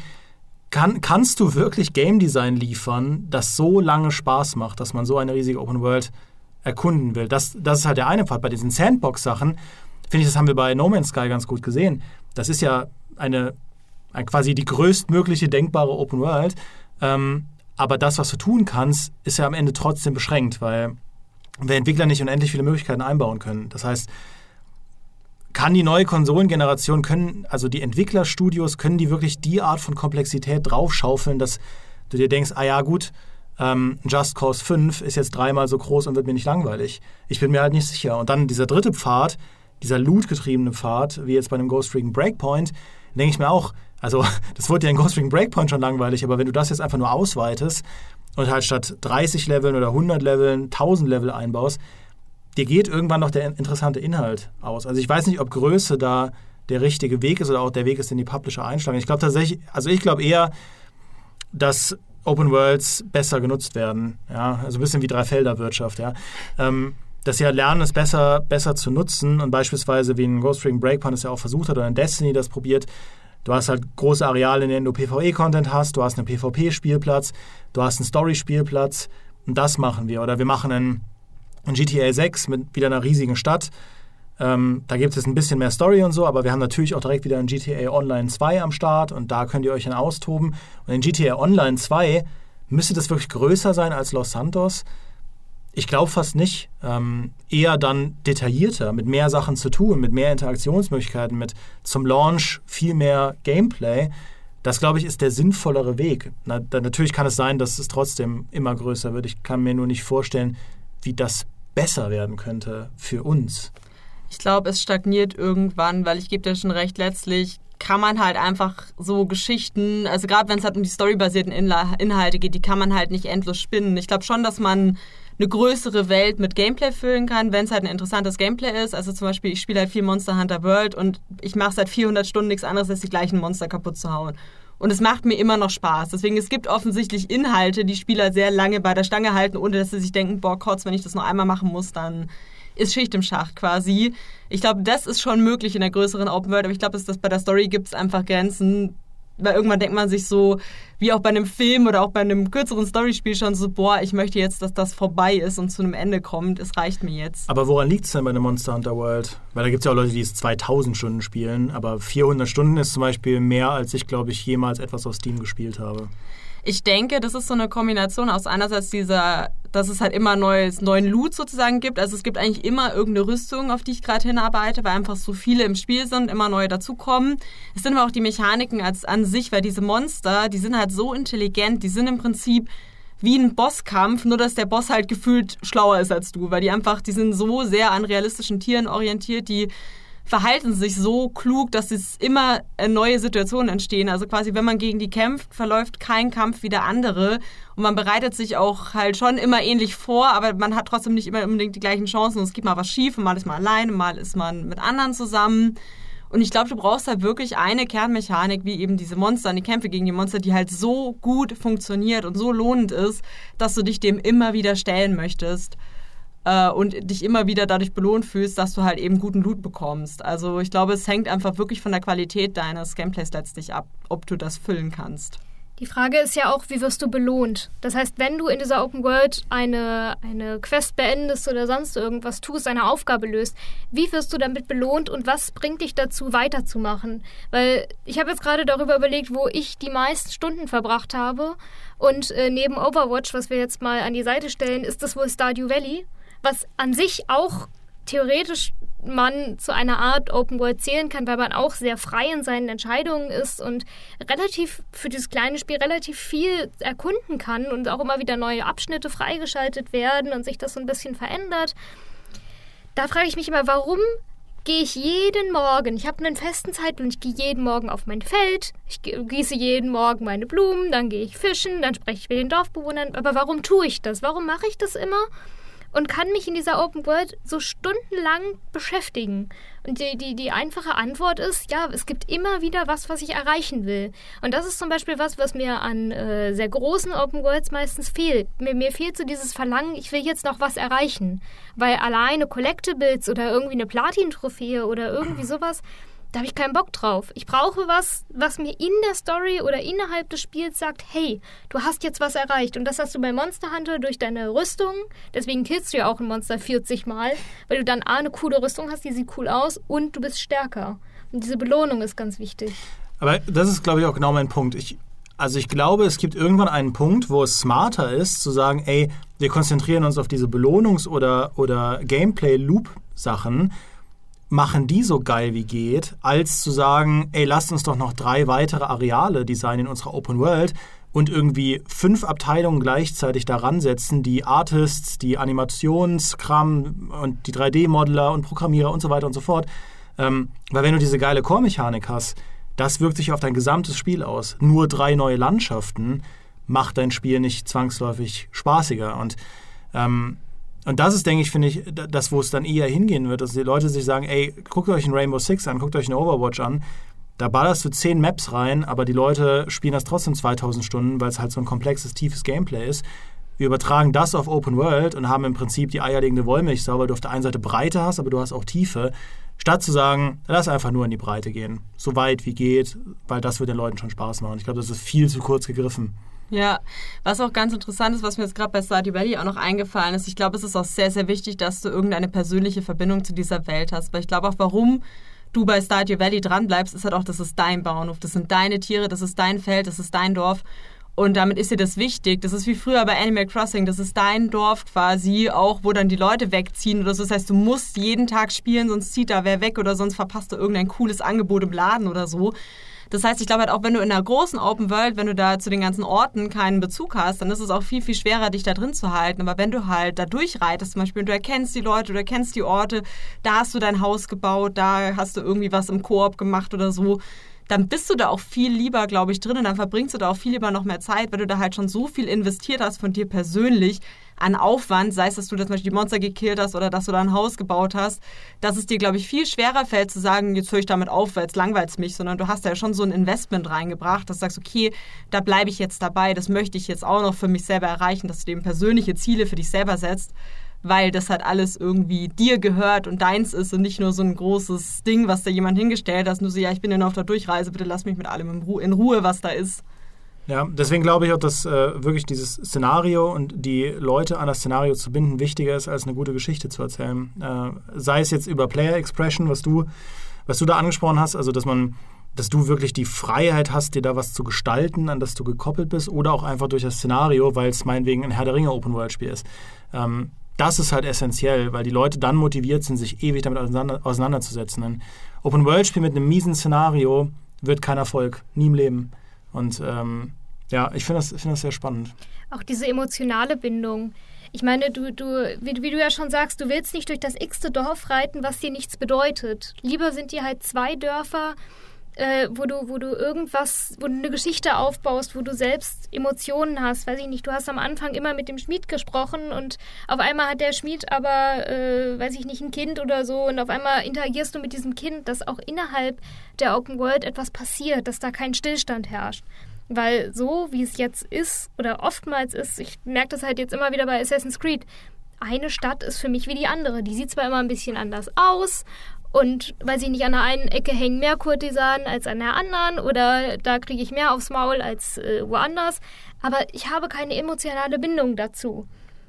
Kann, kannst du wirklich Game Design liefern, das so lange Spaß macht, dass man so eine riesige Open World erkunden will? Das, das ist halt der eine Part. Bei diesen Sandbox-Sachen, finde ich, das haben wir bei No Man's Sky ganz gut gesehen. Das ist ja eine, eine quasi die größtmögliche denkbare Open World. Ähm, aber das, was du tun kannst, ist ja am Ende trotzdem beschränkt, weil wir Entwickler nicht unendlich viele Möglichkeiten einbauen können. Das heißt, kann die neue Konsolengeneration, können, also die Entwicklerstudios, können die wirklich die Art von Komplexität draufschaufeln, dass du dir denkst, ah ja gut, ähm, Just Cause 5 ist jetzt dreimal so groß und wird mir nicht langweilig. Ich bin mir halt nicht sicher. Und dann dieser dritte Pfad, dieser Loot-getriebene Pfad, wie jetzt bei einem Ghost Recon Breakpoint, denke ich mir auch, also das wurde ja in Ghost Recon Breakpoint schon langweilig, aber wenn du das jetzt einfach nur ausweitest und halt statt 30 Leveln oder 100 Leveln 1000 Level einbaust, dir geht irgendwann noch der interessante Inhalt aus. Also ich weiß nicht, ob Größe da der richtige Weg ist oder auch der Weg ist, den die Publisher einschlagen. Ich glaube tatsächlich, also ich glaube eher, dass Open Worlds besser genutzt werden. Ja? Also ein bisschen wie Dreifelderwirtschaft. Ja? Ähm, dass sie halt lernen, es besser, besser zu nutzen und beispielsweise wie ein Ghost Ring Breakpoint es ja auch versucht hat oder ein Destiny das probiert, Du hast halt große Areale, in denen du PvE-Content hast, du hast einen PvP-Spielplatz, du hast einen Story-Spielplatz und das machen wir. Oder wir machen einen GTA 6 mit wieder einer riesigen Stadt. Ähm, da gibt es ein bisschen mehr Story und so, aber wir haben natürlich auch direkt wieder ein GTA Online 2 am Start und da könnt ihr euch dann austoben. Und in GTA Online 2 müsste das wirklich größer sein als Los Santos. Ich glaube fast nicht. Ähm, eher dann detaillierter, mit mehr Sachen zu tun, mit mehr Interaktionsmöglichkeiten, mit zum Launch viel mehr Gameplay. Das, glaube ich, ist der sinnvollere Weg. Na, da, natürlich kann es sein, dass es trotzdem immer größer wird. Ich kann mir nur nicht vorstellen, wie das besser werden könnte für uns. Ich glaube, es stagniert irgendwann, weil ich gebe dir schon recht, letztlich kann man halt einfach so Geschichten, also gerade wenn es halt um die storybasierten Inhalte geht, die kann man halt nicht endlos spinnen. Ich glaube schon, dass man eine größere Welt mit Gameplay füllen kann, wenn es halt ein interessantes Gameplay ist. Also zum Beispiel, ich spiele halt viel Monster Hunter World und ich mache seit 400 Stunden nichts anderes, als die gleichen Monster kaputt zu hauen. Und es macht mir immer noch Spaß. Deswegen, es gibt offensichtlich Inhalte, die Spieler sehr lange bei der Stange halten, ohne dass sie sich denken, boah, Kotz, wenn ich das nur einmal machen muss, dann ist Schicht im Schach quasi. Ich glaube, das ist schon möglich in der größeren Open World, aber ich glaube, dass bei der Story gibt es einfach Grenzen, weil irgendwann denkt man sich so, wie auch bei einem Film oder auch bei einem kürzeren Storyspiel schon so, boah, ich möchte jetzt, dass das vorbei ist und zu einem Ende kommt. Es reicht mir jetzt. Aber woran liegt es denn bei einem Monster Hunter World? Weil da gibt es ja auch Leute, die es 2000 Stunden spielen, aber 400 Stunden ist zum Beispiel mehr, als ich, glaube ich, jemals etwas auf Steam gespielt habe. Ich denke, das ist so eine Kombination aus einerseits dieser, dass es halt immer neues, neuen Loot sozusagen gibt. Also es gibt eigentlich immer irgendeine Rüstung, auf die ich gerade hinarbeite, weil einfach so viele im Spiel sind, immer neue dazukommen. Es sind aber auch die Mechaniken als an sich, weil diese Monster, die sind halt so intelligent, die sind im Prinzip wie ein Bosskampf, nur dass der Boss halt gefühlt schlauer ist als du, weil die einfach, die sind so sehr an realistischen Tieren orientiert, die verhalten sich so klug, dass es immer äh, neue Situationen entstehen. Also quasi, wenn man gegen die kämpft, verläuft kein Kampf wie der andere. Und man bereitet sich auch halt schon immer ähnlich vor, aber man hat trotzdem nicht immer unbedingt die gleichen Chancen. Es gibt mal was schief und mal ist man alleine, mal ist man mit anderen zusammen. Und ich glaube, du brauchst halt wirklich eine Kernmechanik, wie eben diese Monster, die Kämpfe gegen die Monster, die halt so gut funktioniert und so lohnend ist, dass du dich dem immer wieder stellen möchtest äh, und dich immer wieder dadurch belohnt fühlst, dass du halt eben guten Loot bekommst. Also ich glaube, es hängt einfach wirklich von der Qualität deines Gameplays letztlich ab, ob du das füllen kannst. Die Frage ist ja auch, wie wirst du belohnt? Das heißt, wenn du in dieser Open World eine, eine Quest beendest oder sonst irgendwas tust, eine Aufgabe löst, wie wirst du damit belohnt und was bringt dich dazu, weiterzumachen? Weil ich habe jetzt gerade darüber überlegt, wo ich die meisten Stunden verbracht habe. Und äh, neben Overwatch, was wir jetzt mal an die Seite stellen, ist das wohl Stardew Valley was an sich auch theoretisch man zu einer Art Open World zählen kann, weil man auch sehr frei in seinen Entscheidungen ist und relativ für dieses kleine Spiel relativ viel erkunden kann und auch immer wieder neue Abschnitte freigeschaltet werden und sich das so ein bisschen verändert. Da frage ich mich immer, warum gehe ich jeden Morgen, ich habe einen festen Zeitplan, ich gehe jeden Morgen auf mein Feld, ich gieße jeden Morgen meine Blumen, dann gehe ich fischen, dann spreche ich mit den Dorfbewohnern, aber warum tue ich das? Warum mache ich das immer? Und kann mich in dieser Open World so stundenlang beschäftigen. Und die, die, die einfache Antwort ist, ja, es gibt immer wieder was, was ich erreichen will. Und das ist zum Beispiel was, was mir an äh, sehr großen Open Worlds meistens fehlt. Mir, mir fehlt so dieses Verlangen, ich will jetzt noch was erreichen. Weil alleine Collectibles oder irgendwie eine Platin-Trophäe oder irgendwie sowas da habe ich keinen Bock drauf. Ich brauche was, was mir in der Story oder innerhalb des Spiels sagt, hey, du hast jetzt was erreicht. Und das hast du bei Monster Hunter durch deine Rüstung. Deswegen killst du ja auch ein Monster 40 Mal, weil du dann A, eine coole Rüstung hast, die sieht cool aus und du bist stärker. Und diese Belohnung ist ganz wichtig. Aber das ist, glaube ich, auch genau mein Punkt. Ich, also ich glaube, es gibt irgendwann einen Punkt, wo es smarter ist, zu sagen, ey, wir konzentrieren uns auf diese Belohnungs- oder, oder Gameplay-Loop-Sachen machen die so geil wie geht, als zu sagen, ey, lasst uns doch noch drei weitere Areale designen in unserer Open World und irgendwie fünf Abteilungen gleichzeitig daran setzen, die Artists, die Animationskram und die 3D-Modeler und Programmierer und so weiter und so fort. Ähm, weil wenn du diese geile Core-Mechanik hast, das wirkt sich auf dein gesamtes Spiel aus. Nur drei neue Landschaften macht dein Spiel nicht zwangsläufig spaßiger. Und ähm, und das ist, denke ich, finde ich, das, wo es dann eher hingehen wird, dass die Leute sich sagen, ey, guckt euch ein Rainbow Six an, guckt euch eine Overwatch an. Da ballerst du zehn Maps rein, aber die Leute spielen das trotzdem 2000 Stunden, weil es halt so ein komplexes, tiefes Gameplay ist. Wir übertragen das auf Open World und haben im Prinzip die eierlegende Wollmilchsau, weil du auf der einen Seite Breite hast, aber du hast auch Tiefe. Statt zu sagen, lass einfach nur in die Breite gehen. So weit wie geht, weil das wird den Leuten schon Spaß machen. Ich glaube, das ist viel zu kurz gegriffen. Ja, was auch ganz interessant ist, was mir jetzt gerade bei Stardew Valley auch noch eingefallen ist, ich glaube, es ist auch sehr, sehr wichtig, dass du irgendeine persönliche Verbindung zu dieser Welt hast. Weil ich glaube auch, warum du bei Stardew Valley dranbleibst, ist halt auch, das ist dein Bauernhof, das sind deine Tiere, das ist dein Feld, das ist dein Dorf. Und damit ist dir das wichtig. Das ist wie früher bei Animal Crossing. Das ist dein Dorf quasi, auch wo dann die Leute wegziehen oder so. Das heißt, du musst jeden Tag spielen, sonst zieht da wer weg oder sonst verpasst du irgendein cooles Angebot im Laden oder so. Das heißt, ich glaube halt auch, wenn du in einer großen Open World, wenn du da zu den ganzen Orten keinen Bezug hast, dann ist es auch viel, viel schwerer, dich da drin zu halten. Aber wenn du halt da durchreitest, zum Beispiel, und du erkennst die Leute, du erkennst die Orte, da hast du dein Haus gebaut, da hast du irgendwie was im Koop gemacht oder so, dann bist du da auch viel lieber, glaube ich, drin und dann verbringst du da auch viel lieber noch mehr Zeit, weil du da halt schon so viel investiert hast von dir persönlich an Aufwand, sei es, dass du zum Beispiel die Monster gekillt hast oder dass du da ein Haus gebaut hast, dass es dir, glaube ich, viel schwerer fällt zu sagen, jetzt höre ich damit auf, weil es langweilt mich, sondern du hast da ja schon so ein Investment reingebracht, dass du sagst, okay, da bleibe ich jetzt dabei, das möchte ich jetzt auch noch für mich selber erreichen, dass du eben persönliche Ziele für dich selber setzt weil das halt alles irgendwie dir gehört und deins ist und nicht nur so ein großes Ding, was da jemand hingestellt hat. Nur so, ja, ich bin ja noch auf der Durchreise, bitte lass mich mit allem in Ruhe, was da ist. Ja, deswegen glaube ich auch, dass äh, wirklich dieses Szenario und die Leute an das Szenario zu binden wichtiger ist, als eine gute Geschichte zu erzählen. Äh, sei es jetzt über Player Expression, was du, was du da angesprochen hast, also dass man, dass du wirklich die Freiheit hast, dir da was zu gestalten, an das du gekoppelt bist, oder auch einfach durch das Szenario, weil es meinetwegen ein Herr der Ringe Open World Spiel ist. Ähm, das ist halt essentiell, weil die Leute dann motiviert sind, sich ewig damit auseinander, auseinanderzusetzen. Ein Open World Spiel mit einem miesen Szenario wird kein Erfolg, nie im Leben. Und ähm, ja, ich finde das, find das sehr spannend. Auch diese emotionale Bindung. Ich meine, du, du, wie, wie, du ja schon sagst, du willst nicht durch das x-te Dorf reiten, was dir nichts bedeutet. Lieber sind dir halt zwei Dörfer, äh, wo du, wo du irgendwas, wo du eine Geschichte aufbaust, wo du selbst Emotionen hast. Weiß ich nicht, du hast am Anfang immer mit dem Schmied gesprochen und auf einmal hat der Schmied aber, äh, weiß ich nicht, ein Kind oder so und auf einmal interagierst du mit diesem Kind, dass auch innerhalb der Open World etwas passiert, dass da kein Stillstand herrscht. Weil so, wie es jetzt ist oder oftmals ist, ich merke das halt jetzt immer wieder bei Assassin's Creed, eine Stadt ist für mich wie die andere. Die sieht zwar immer ein bisschen anders aus und weiß ich nicht, an der einen Ecke hängen mehr Kurtisanen als an der anderen oder da kriege ich mehr aufs Maul als äh, woanders. Aber ich habe keine emotionale Bindung dazu.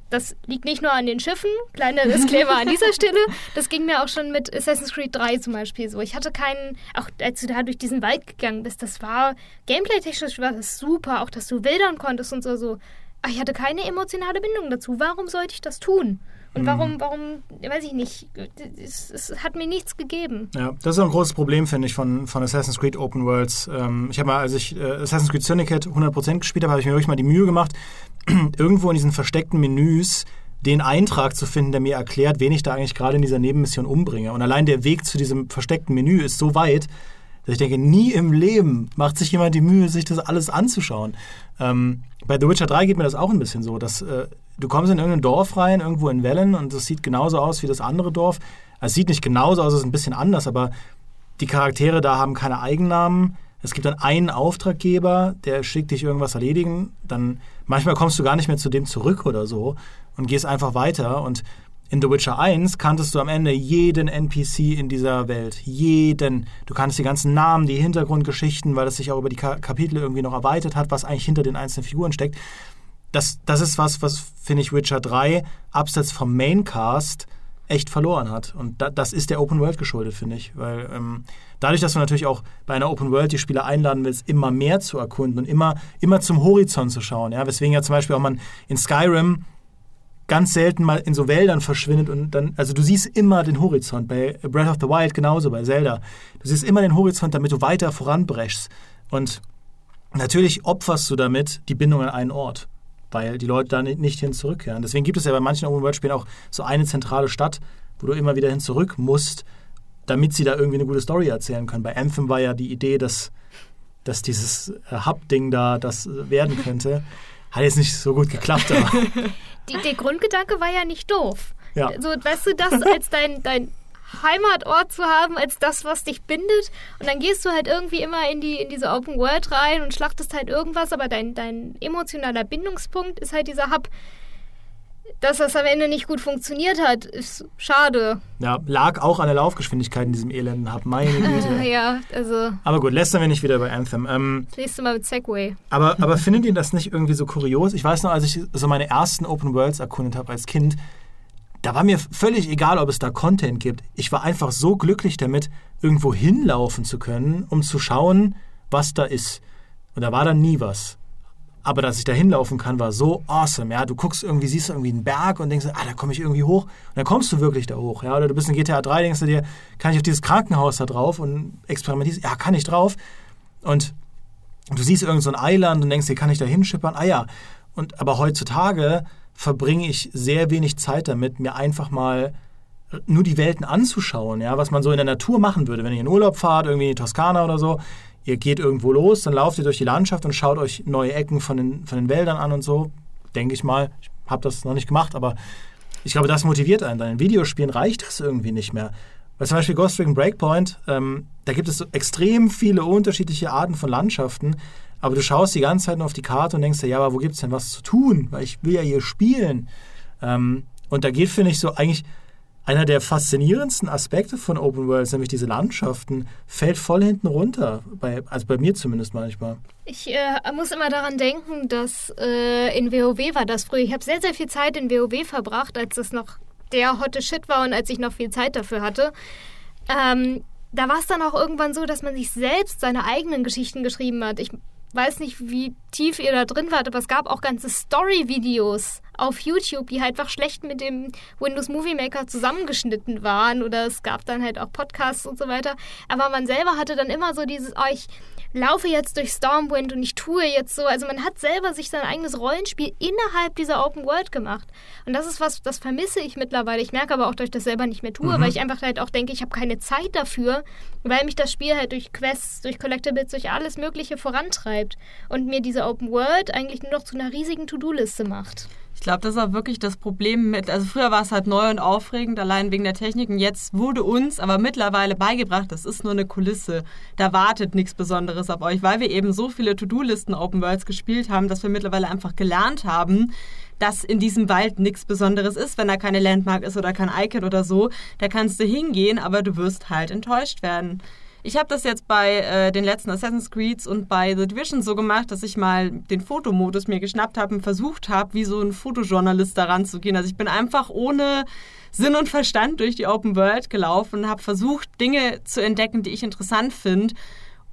Das liegt nicht nur an den Schiffen, kleiner Disclaimer an dieser Stelle. Das ging mir auch schon mit Assassin's Creed 3 zum Beispiel so. Ich hatte keinen, auch als du da durch diesen Wald gegangen bist, das war gameplay-technisch war das super, auch dass du wildern konntest und so. so. Aber ich hatte keine emotionale Bindung dazu. Warum sollte ich das tun? Und warum, warum, weiß ich nicht, es, es, hat mir nichts gegeben. Ja, das ist ein großes Problem, finde ich, von, von Assassin's Creed Open Worlds. Ähm, ich habe mal, als ich äh, Assassin's Creed Syndicate 100% gespielt habe, habe ich mir wirklich mal die Mühe gemacht, irgendwo in diesen versteckten Menüs den Eintrag zu finden, der mir erklärt, wen ich da eigentlich gerade in dieser Nebenmission umbringe. Und allein der Weg zu diesem versteckten Menü ist so weit, dass ich denke, nie im Leben macht sich jemand die Mühe, sich das alles anzuschauen. Ähm, bei The Witcher 3 geht mir das auch ein bisschen so, dass äh, du kommst in irgendein Dorf rein, irgendwo in Wellen, und das sieht genauso aus wie das andere Dorf. Es sieht nicht genauso aus, es ist ein bisschen anders, aber die Charaktere da haben keine Eigennamen. Es gibt dann einen Auftraggeber, der schickt dich irgendwas erledigen. Dann manchmal kommst du gar nicht mehr zu dem zurück oder so und gehst einfach weiter. Und in The Witcher 1 kanntest du am Ende jeden NPC in dieser Welt. Jeden. Du kanntest die ganzen Namen, die Hintergrundgeschichten, weil es sich auch über die Kapitel irgendwie noch erweitert hat, was eigentlich hinter den einzelnen Figuren steckt. Das, das ist was, was, finde ich, Witcher 3 abseits vom Maincast echt verloren hat. Und da, das ist der Open World geschuldet, finde ich. Weil ähm, dadurch, dass du natürlich auch bei einer Open World die Spieler einladen willst, immer mehr zu erkunden und immer, immer zum Horizont zu schauen. Ja? Weswegen ja zum Beispiel auch man in Skyrim ganz selten mal in so Wäldern verschwindet und dann, also du siehst immer den Horizont. Bei Breath of the Wild genauso, bei Zelda. Du siehst immer den Horizont, damit du weiter voranbrechst. Und natürlich opferst du damit die Bindung an einen Ort, weil die Leute da nicht hin zurückkehren. Deswegen gibt es ja bei manchen Open-World-Spielen auch so eine zentrale Stadt, wo du immer wieder hin zurück musst, damit sie da irgendwie eine gute Story erzählen können. Bei Anthem war ja die Idee, dass, dass dieses äh, Hub-Ding da das äh, werden könnte. Hat jetzt nicht so gut geklappt, aber. Die, der Grundgedanke war ja nicht doof. Ja. So, weißt du, das als dein, dein Heimatort zu haben, als das, was dich bindet. Und dann gehst du halt irgendwie immer in, die, in diese Open World rein und schlachtest halt irgendwas, aber dein, dein emotionaler Bindungspunkt ist halt dieser Hub. Dass das am Ende nicht gut funktioniert hat, ist schade. Ja, lag auch an der Laufgeschwindigkeit in diesem elenden Hub. Meine Güte. ja, also. Aber gut, lästern wir nicht wieder bei Anthem. Ähm, das nächste Mal mit Segway. Aber, aber findet ihr das nicht irgendwie so kurios? Ich weiß noch, als ich so meine ersten Open Worlds erkundet habe als Kind, da war mir völlig egal, ob es da Content gibt. Ich war einfach so glücklich damit, irgendwo hinlaufen zu können, um zu schauen, was da ist. Und da war dann nie was. Aber dass ich da hinlaufen kann, war so awesome. Ja, du guckst irgendwie, siehst irgendwie einen Berg und denkst, ah, da komme ich irgendwie hoch. Und dann kommst du wirklich da hoch. Ja, oder du bist in GTA 3, denkst du dir, kann ich auf dieses Krankenhaus da drauf und experimentierst, ja, kann ich drauf. Und du siehst irgend so Eiland und denkst dir, kann ich da hinschippern? Ah ja. Und aber heutzutage verbringe ich sehr wenig Zeit damit, mir einfach mal nur die Welten anzuschauen, ja, was man so in der Natur machen würde, wenn ihr in Urlaub fahrt, irgendwie in die Toskana oder so ihr geht irgendwo los, dann lauft ihr durch die Landschaft und schaut euch neue Ecken von den, von den Wäldern an und so. Denke ich mal. Ich habe das noch nicht gemacht, aber ich glaube, das motiviert einen. Dann in Videospielen reicht das irgendwie nicht mehr. Weil zum Beispiel Ghost Recon Breakpoint, ähm, da gibt es extrem viele unterschiedliche Arten von Landschaften, aber du schaust die ganze Zeit nur auf die Karte und denkst dir, ja, aber wo gibt es denn was zu tun? Weil ich will ja hier spielen. Ähm, und da geht, finde ich, so eigentlich einer der faszinierendsten Aspekte von Open Worlds, nämlich diese Landschaften, fällt voll hinten runter. Bei, also bei mir zumindest manchmal. Ich äh, muss immer daran denken, dass äh, in WoW war das früher. Ich habe sehr, sehr viel Zeit in WoW verbracht, als es noch der hotte Shit war und als ich noch viel Zeit dafür hatte. Ähm, da war es dann auch irgendwann so, dass man sich selbst seine eigenen Geschichten geschrieben hat. Ich weiß nicht, wie tief ihr da drin wart, aber es gab auch ganze Story-Videos auf YouTube, die halt einfach schlecht mit dem Windows Movie Maker zusammengeschnitten waren. Oder es gab dann halt auch Podcasts und so weiter. Aber man selber hatte dann immer so dieses, oh, ich laufe jetzt durch Stormwind und ich tue jetzt so. Also man hat selber sich sein eigenes Rollenspiel innerhalb dieser Open World gemacht. Und das ist was, das vermisse ich mittlerweile. Ich merke aber auch, dass ich das selber nicht mehr tue, mhm. weil ich einfach halt auch denke, ich habe keine Zeit dafür, weil mich das Spiel halt durch Quests, durch Collectibles, durch alles Mögliche vorantreibt und mir diese Open World eigentlich nur noch zu einer riesigen To-Do-Liste macht. Ich glaube, das ist auch wirklich das Problem mit, also früher war es halt neu und aufregend, allein wegen der Technik. Und jetzt wurde uns aber mittlerweile beigebracht, das ist nur eine Kulisse. Da wartet nichts Besonderes auf euch, weil wir eben so viele To-Do-Listen Open Worlds gespielt haben, dass wir mittlerweile einfach gelernt haben, dass in diesem Wald nichts Besonderes ist, wenn da keine Landmark ist oder kein Icon oder so. Da kannst du hingehen, aber du wirst halt enttäuscht werden. Ich habe das jetzt bei äh, den letzten Assassin's Creeds und bei The Division so gemacht, dass ich mal den Fotomodus mir geschnappt habe und versucht habe, wie so ein Fotojournalist da ranzugehen. Also ich bin einfach ohne Sinn und Verstand durch die Open World gelaufen und habe versucht, Dinge zu entdecken, die ich interessant finde.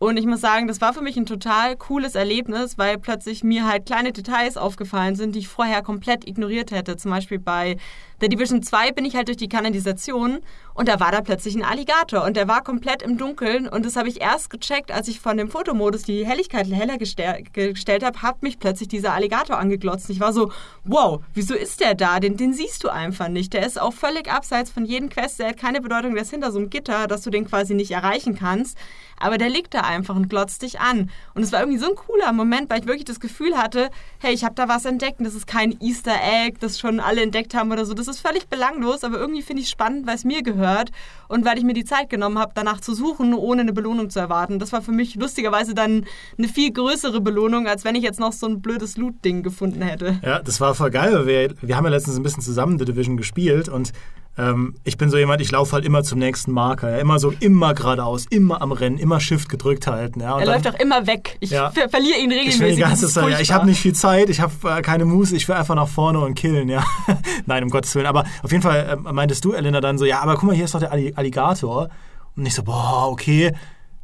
Und ich muss sagen, das war für mich ein total cooles Erlebnis, weil plötzlich mir halt kleine Details aufgefallen sind, die ich vorher komplett ignoriert hätte. Zum Beispiel bei The Division 2 bin ich halt durch die Kanalisation und da war da plötzlich ein Alligator und der war komplett im Dunkeln und das habe ich erst gecheckt, als ich von dem Fotomodus die Helligkeit heller gestell gestellt habe, hat mich plötzlich dieser Alligator angeglotzt. Ich war so, wow, wieso ist der da? Den, den siehst du einfach nicht. Der ist auch völlig abseits von jedem Quest, der hat keine Bedeutung, der ist hinter so einem Gitter, dass du den quasi nicht erreichen kannst. Aber der liegt da einfach und glotzt dich an. Und es war irgendwie so ein cooler Moment, weil ich wirklich das Gefühl hatte, hey, ich habe da was entdeckt das ist kein Easter Egg, das schon alle entdeckt haben oder so. Das ist völlig belanglos, aber irgendwie finde ich es spannend, weil es mir gehört und weil ich mir die Zeit genommen habe, danach zu suchen, ohne eine Belohnung zu erwarten. Das war für mich lustigerweise dann eine viel größere Belohnung, als wenn ich jetzt noch so ein blödes Loot-Ding gefunden hätte. Ja, das war voll geil. Wir, wir haben ja letztens ein bisschen zusammen The Division gespielt und ähm, ich bin so jemand, ich laufe halt immer zum nächsten Marker. Ja. Immer so, immer geradeaus, immer am Rennen, immer Shift gedrückt halten. Ja. er dann, läuft auch immer weg. Ich ja, ver verliere ihn regelmäßig. Ich, die ganze Zeit, ja, ich habe nicht viel Zeit, ich habe äh, keine Muße, ich will einfach nach vorne und killen. Ja. Nein, um Gottes Willen. Aber auf jeden Fall äh, meintest du, Elena, dann so, ja, aber guck mal, hier ist doch der Alligator. Und ich so, boah, okay,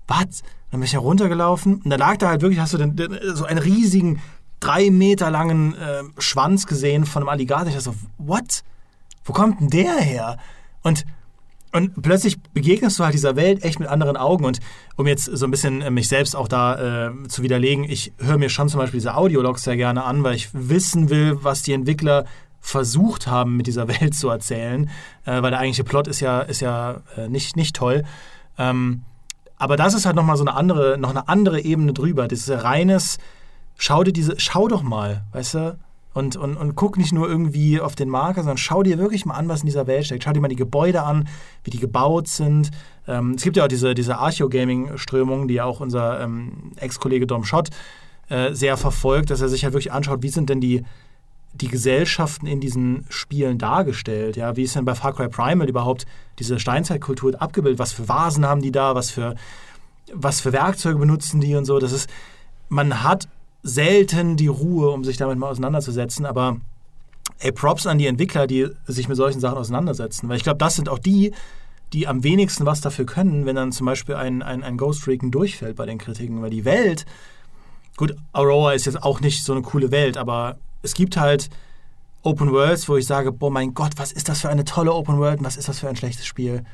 was? Dann bin ich ja runtergelaufen und da lag da halt wirklich, hast du den, den, so einen riesigen, drei Meter langen äh, Schwanz gesehen von einem Alligator. Ich dachte so, what? Wo kommt denn der her? Und, und plötzlich begegnest du halt dieser Welt echt mit anderen Augen. Und um jetzt so ein bisschen äh, mich selbst auch da äh, zu widerlegen, ich höre mir schon zum Beispiel diese Audiologs sehr gerne an, weil ich wissen will, was die Entwickler versucht haben, mit dieser Welt zu erzählen. Äh, weil der eigentliche Plot ist ja, ist ja äh, nicht, nicht toll. Ähm, aber das ist halt nochmal so eine andere, noch eine andere Ebene drüber. Das ist reines, schau dir diese, schau doch mal, weißt du, und, und, und guck nicht nur irgendwie auf den Marker, sondern schau dir wirklich mal an, was in dieser Welt steckt. Schau dir mal die Gebäude an, wie die gebaut sind. Ähm, es gibt ja auch diese, diese Archeo-Gaming-Strömung, die ja auch unser ähm, Ex-Kollege Dom Schott äh, sehr verfolgt, dass er sich halt wirklich anschaut, wie sind denn die, die Gesellschaften in diesen Spielen dargestellt. Ja? Wie ist denn bei Far Cry Primal überhaupt diese Steinzeitkultur abgebildet? Was für Vasen haben die da? Was für, was für Werkzeuge benutzen die und so? Das ist, man hat selten die Ruhe, um sich damit mal auseinanderzusetzen. Aber ey, Props an die Entwickler, die sich mit solchen Sachen auseinandersetzen. Weil ich glaube, das sind auch die, die am wenigsten was dafür können, wenn dann zum Beispiel ein, ein, ein Ghost Recon durchfällt bei den Kritiken. Weil die Welt, gut, Aurora ist jetzt auch nicht so eine coole Welt, aber es gibt halt Open Worlds, wo ich sage, boah, mein Gott, was ist das für eine tolle Open World und was ist das für ein schlechtes Spiel?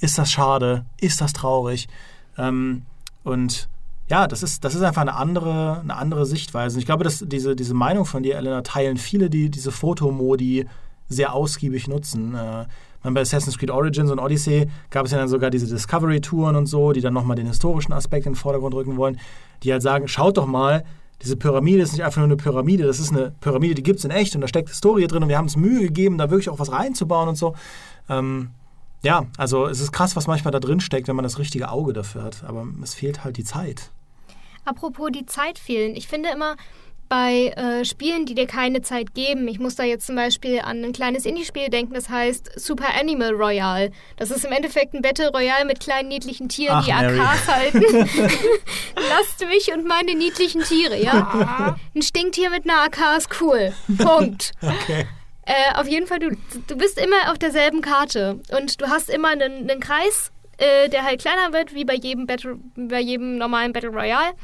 Ist das schade? Ist das traurig? Ähm, und ja, das ist, das ist einfach eine andere, eine andere Sichtweise. Und ich glaube, dass diese, diese Meinung von dir, Elena, teilen viele, die diese Fotomodi sehr ausgiebig nutzen. Äh, bei Assassin's Creed Origins und Odyssey gab es ja dann sogar diese Discovery-Touren und so, die dann nochmal den historischen Aspekt in den Vordergrund rücken wollen, die halt sagen, schaut doch mal, diese Pyramide ist nicht einfach nur eine Pyramide, das ist eine Pyramide, die gibt es in echt und da steckt Historie drin und wir haben uns Mühe gegeben, da wirklich auch was reinzubauen und so. Ähm, ja, also es ist krass, was manchmal da drin steckt, wenn man das richtige Auge dafür hat, aber es fehlt halt die Zeit. Apropos die Zeit fehlen. Ich finde immer, bei äh, Spielen, die dir keine Zeit geben. Ich muss da jetzt zum Beispiel an ein kleines Indie-Spiel denken, das heißt Super Animal Royale. Das ist im Endeffekt ein Battle Royale mit kleinen niedlichen Tieren, Ach, die Mary. AKs halten. Lasst mich und meine niedlichen Tiere, ja? ein Stinktier mit einer AK ist cool. Punkt. Okay. Äh, auf jeden Fall, du, du bist immer auf derselben Karte und du hast immer einen, einen Kreis äh, der halt kleiner wird, wie bei jedem, Battle, bei jedem normalen Battle Royale.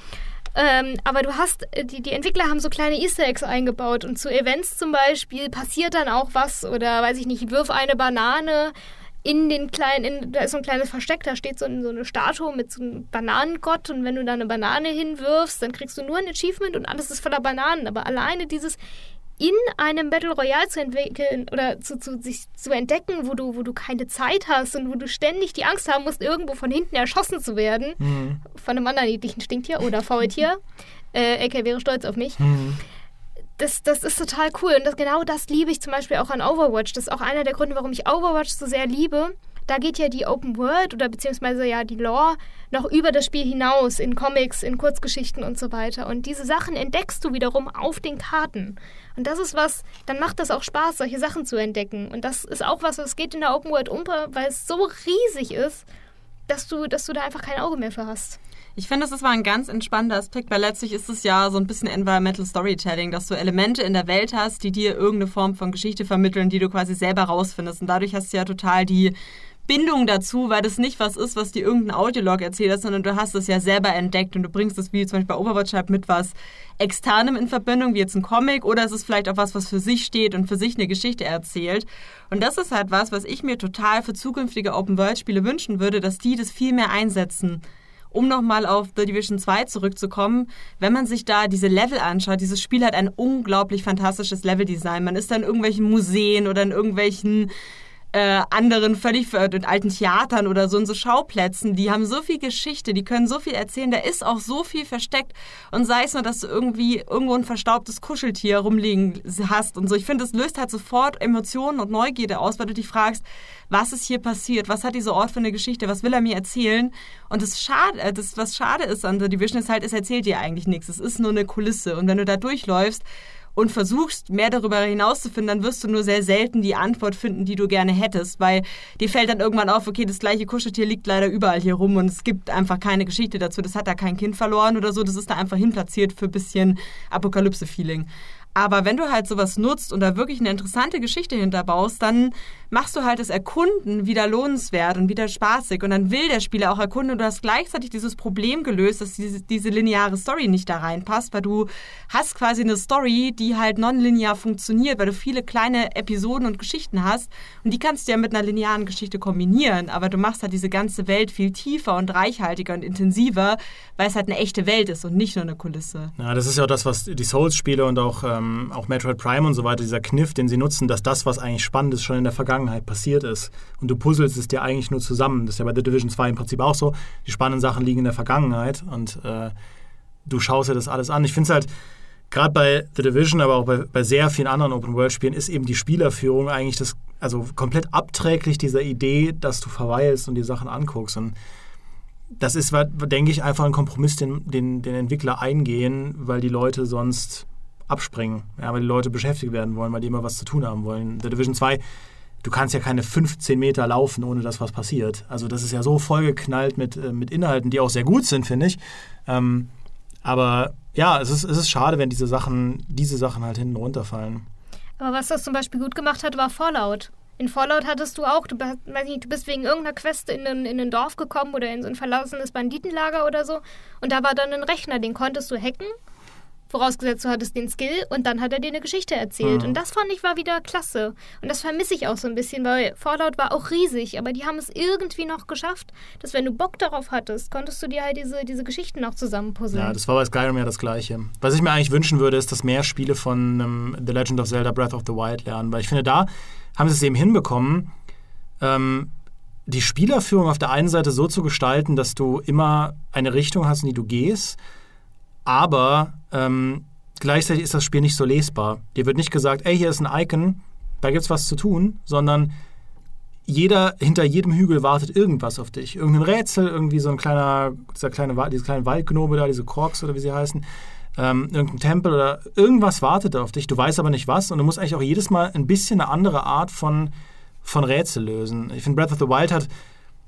Ähm, aber du hast, äh, die, die Entwickler haben so kleine Easter Eggs eingebaut und zu Events zum Beispiel passiert dann auch was oder weiß ich nicht, wirf eine Banane in den kleinen, in, da ist so ein kleines Versteck, da steht so, so eine Statue mit so einem Bananengott und wenn du da eine Banane hinwirfst, dann kriegst du nur ein Achievement und alles ist voller Bananen. Aber alleine dieses in einem Battle Royale zu entwickeln oder zu, zu, sich zu entdecken, wo du, wo du keine Zeit hast und wo du ständig die Angst haben musst, irgendwo von hinten erschossen zu werden. Mhm. Von einem anderen niedlichen Stinktier oder Faultier. äh, AK wäre stolz auf mich. Mhm. Das, das ist total cool. Und das, genau das liebe ich zum Beispiel auch an Overwatch. Das ist auch einer der Gründe, warum ich Overwatch so sehr liebe da geht ja die Open World oder beziehungsweise ja die Lore noch über das Spiel hinaus, in Comics, in Kurzgeschichten und so weiter. Und diese Sachen entdeckst du wiederum auf den Karten. Und das ist was, dann macht das auch Spaß, solche Sachen zu entdecken. Und das ist auch was, was geht in der Open World unter, weil es so riesig ist, dass du, dass du da einfach kein Auge mehr für hast. Ich finde, das war ein ganz entspannter Aspekt, weil letztlich ist es ja so ein bisschen Environmental Storytelling, dass du Elemente in der Welt hast, die dir irgendeine Form von Geschichte vermitteln, die du quasi selber rausfindest. Und dadurch hast du ja total die Bindung dazu, weil das nicht was ist, was dir irgendein Audiolog erzählt hat, sondern du hast es ja selber entdeckt und du bringst es wie zum Beispiel bei Overwatch halt mit was Externem in Verbindung, wie jetzt ein Comic, oder es ist vielleicht auch was, was für sich steht und für sich eine Geschichte erzählt. Und das ist halt was, was ich mir total für zukünftige Open-World-Spiele wünschen würde, dass die das viel mehr einsetzen um nochmal auf The Division 2 zurückzukommen, wenn man sich da diese Level anschaut, dieses Spiel hat ein unglaublich fantastisches Leveldesign. Man ist da in irgendwelchen Museen oder in irgendwelchen äh, anderen völlig in alten Theatern oder so in so Schauplätzen, die haben so viel Geschichte, die können so viel erzählen, da ist auch so viel versteckt. Und sei es nur, dass du irgendwie irgendwo ein verstaubtes Kuscheltier rumliegen hast und so. Ich finde, es löst halt sofort Emotionen und Neugierde aus, weil du dich fragst, was ist hier passiert, was hat dieser Ort für eine Geschichte, was will er mir erzählen? Und das schade, äh, das was schade ist an The Division ist halt, es erzählt dir eigentlich nichts, es ist nur eine Kulisse. Und wenn du da durchläufst und versuchst, mehr darüber hinauszufinden, dann wirst du nur sehr selten die Antwort finden, die du gerne hättest, weil dir fällt dann irgendwann auf, okay, das gleiche Kuscheltier liegt leider überall hier rum und es gibt einfach keine Geschichte dazu. Das hat da kein Kind verloren oder so, das ist da einfach hinplatziert für ein bisschen Apokalypse-Feeling. Aber wenn du halt sowas nutzt und da wirklich eine interessante Geschichte hinterbaust, dann machst du halt das Erkunden wieder lohnenswert und wieder spaßig. Und dann will der Spieler auch erkunden und du hast gleichzeitig dieses Problem gelöst, dass diese, diese lineare Story nicht da reinpasst, weil du hast quasi eine Story, die halt nonlinear funktioniert, weil du viele kleine Episoden und Geschichten hast. Und die kannst du ja mit einer linearen Geschichte kombinieren. Aber du machst halt diese ganze Welt viel tiefer und reichhaltiger und intensiver, weil es halt eine echte Welt ist und nicht nur eine Kulisse. Ja, das ist ja auch das, was die Souls-Spiele und auch ähm ähm, auch Metroid Prime und so weiter, dieser Kniff, den sie nutzen, dass das, was eigentlich spannend ist, schon in der Vergangenheit passiert ist. Und du puzzelst es dir eigentlich nur zusammen. Das ist ja bei The Division 2 im Prinzip auch so. Die spannenden Sachen liegen in der Vergangenheit und äh, du schaust dir das alles an. Ich finde es halt, gerade bei The Division, aber auch bei, bei sehr vielen anderen Open-World-Spielen, ist eben die Spielerführung eigentlich das, also komplett abträglich dieser Idee, dass du verweilst und die Sachen anguckst. Und das ist, denke ich, einfach ein Kompromiss, den, den, den Entwickler eingehen, weil die Leute sonst abspringen, ja, weil die Leute beschäftigt werden wollen, weil die immer was zu tun haben wollen. Der Division 2, du kannst ja keine 15 Meter laufen, ohne dass was passiert. Also das ist ja so vollgeknallt mit, äh, mit Inhalten, die auch sehr gut sind, finde ich. Ähm, aber ja, es ist, es ist schade, wenn diese Sachen, diese Sachen halt hinten runterfallen. Aber was das zum Beispiel gut gemacht hat, war Fallout. In Fallout hattest du auch, du, nicht, du bist wegen irgendeiner Quest in ein, in ein Dorf gekommen oder in so ein verlassenes Banditenlager oder so. Und da war dann ein Rechner, den konntest du hacken Vorausgesetzt, du hattest den Skill und dann hat er dir eine Geschichte erzählt. Mhm. Und das fand ich war wieder klasse. Und das vermisse ich auch so ein bisschen, weil Fallout war auch riesig, aber die haben es irgendwie noch geschafft, dass wenn du Bock darauf hattest, konntest du dir halt diese, diese Geschichten auch zusammenpuzzeln. Ja, das war bei Skyrim ja das Gleiche. Was ich mir eigentlich wünschen würde, ist, dass mehr Spiele von um, The Legend of Zelda Breath of the Wild lernen, weil ich finde, da haben sie es eben hinbekommen, ähm, die Spielerführung auf der einen Seite so zu gestalten, dass du immer eine Richtung hast, in die du gehst aber ähm, gleichzeitig ist das Spiel nicht so lesbar. Dir wird nicht gesagt, ey, hier ist ein Icon, da gibt es was zu tun, sondern jeder, hinter jedem Hügel wartet irgendwas auf dich. Irgendein Rätsel, irgendwie so ein kleiner, dieser kleine, diese kleine Waldgnobe da, diese Korks oder wie sie heißen, ähm, irgendein Tempel oder irgendwas wartet da auf dich. Du weißt aber nicht was und du musst eigentlich auch jedes Mal ein bisschen eine andere Art von, von Rätsel lösen. Ich finde, Breath of the Wild hat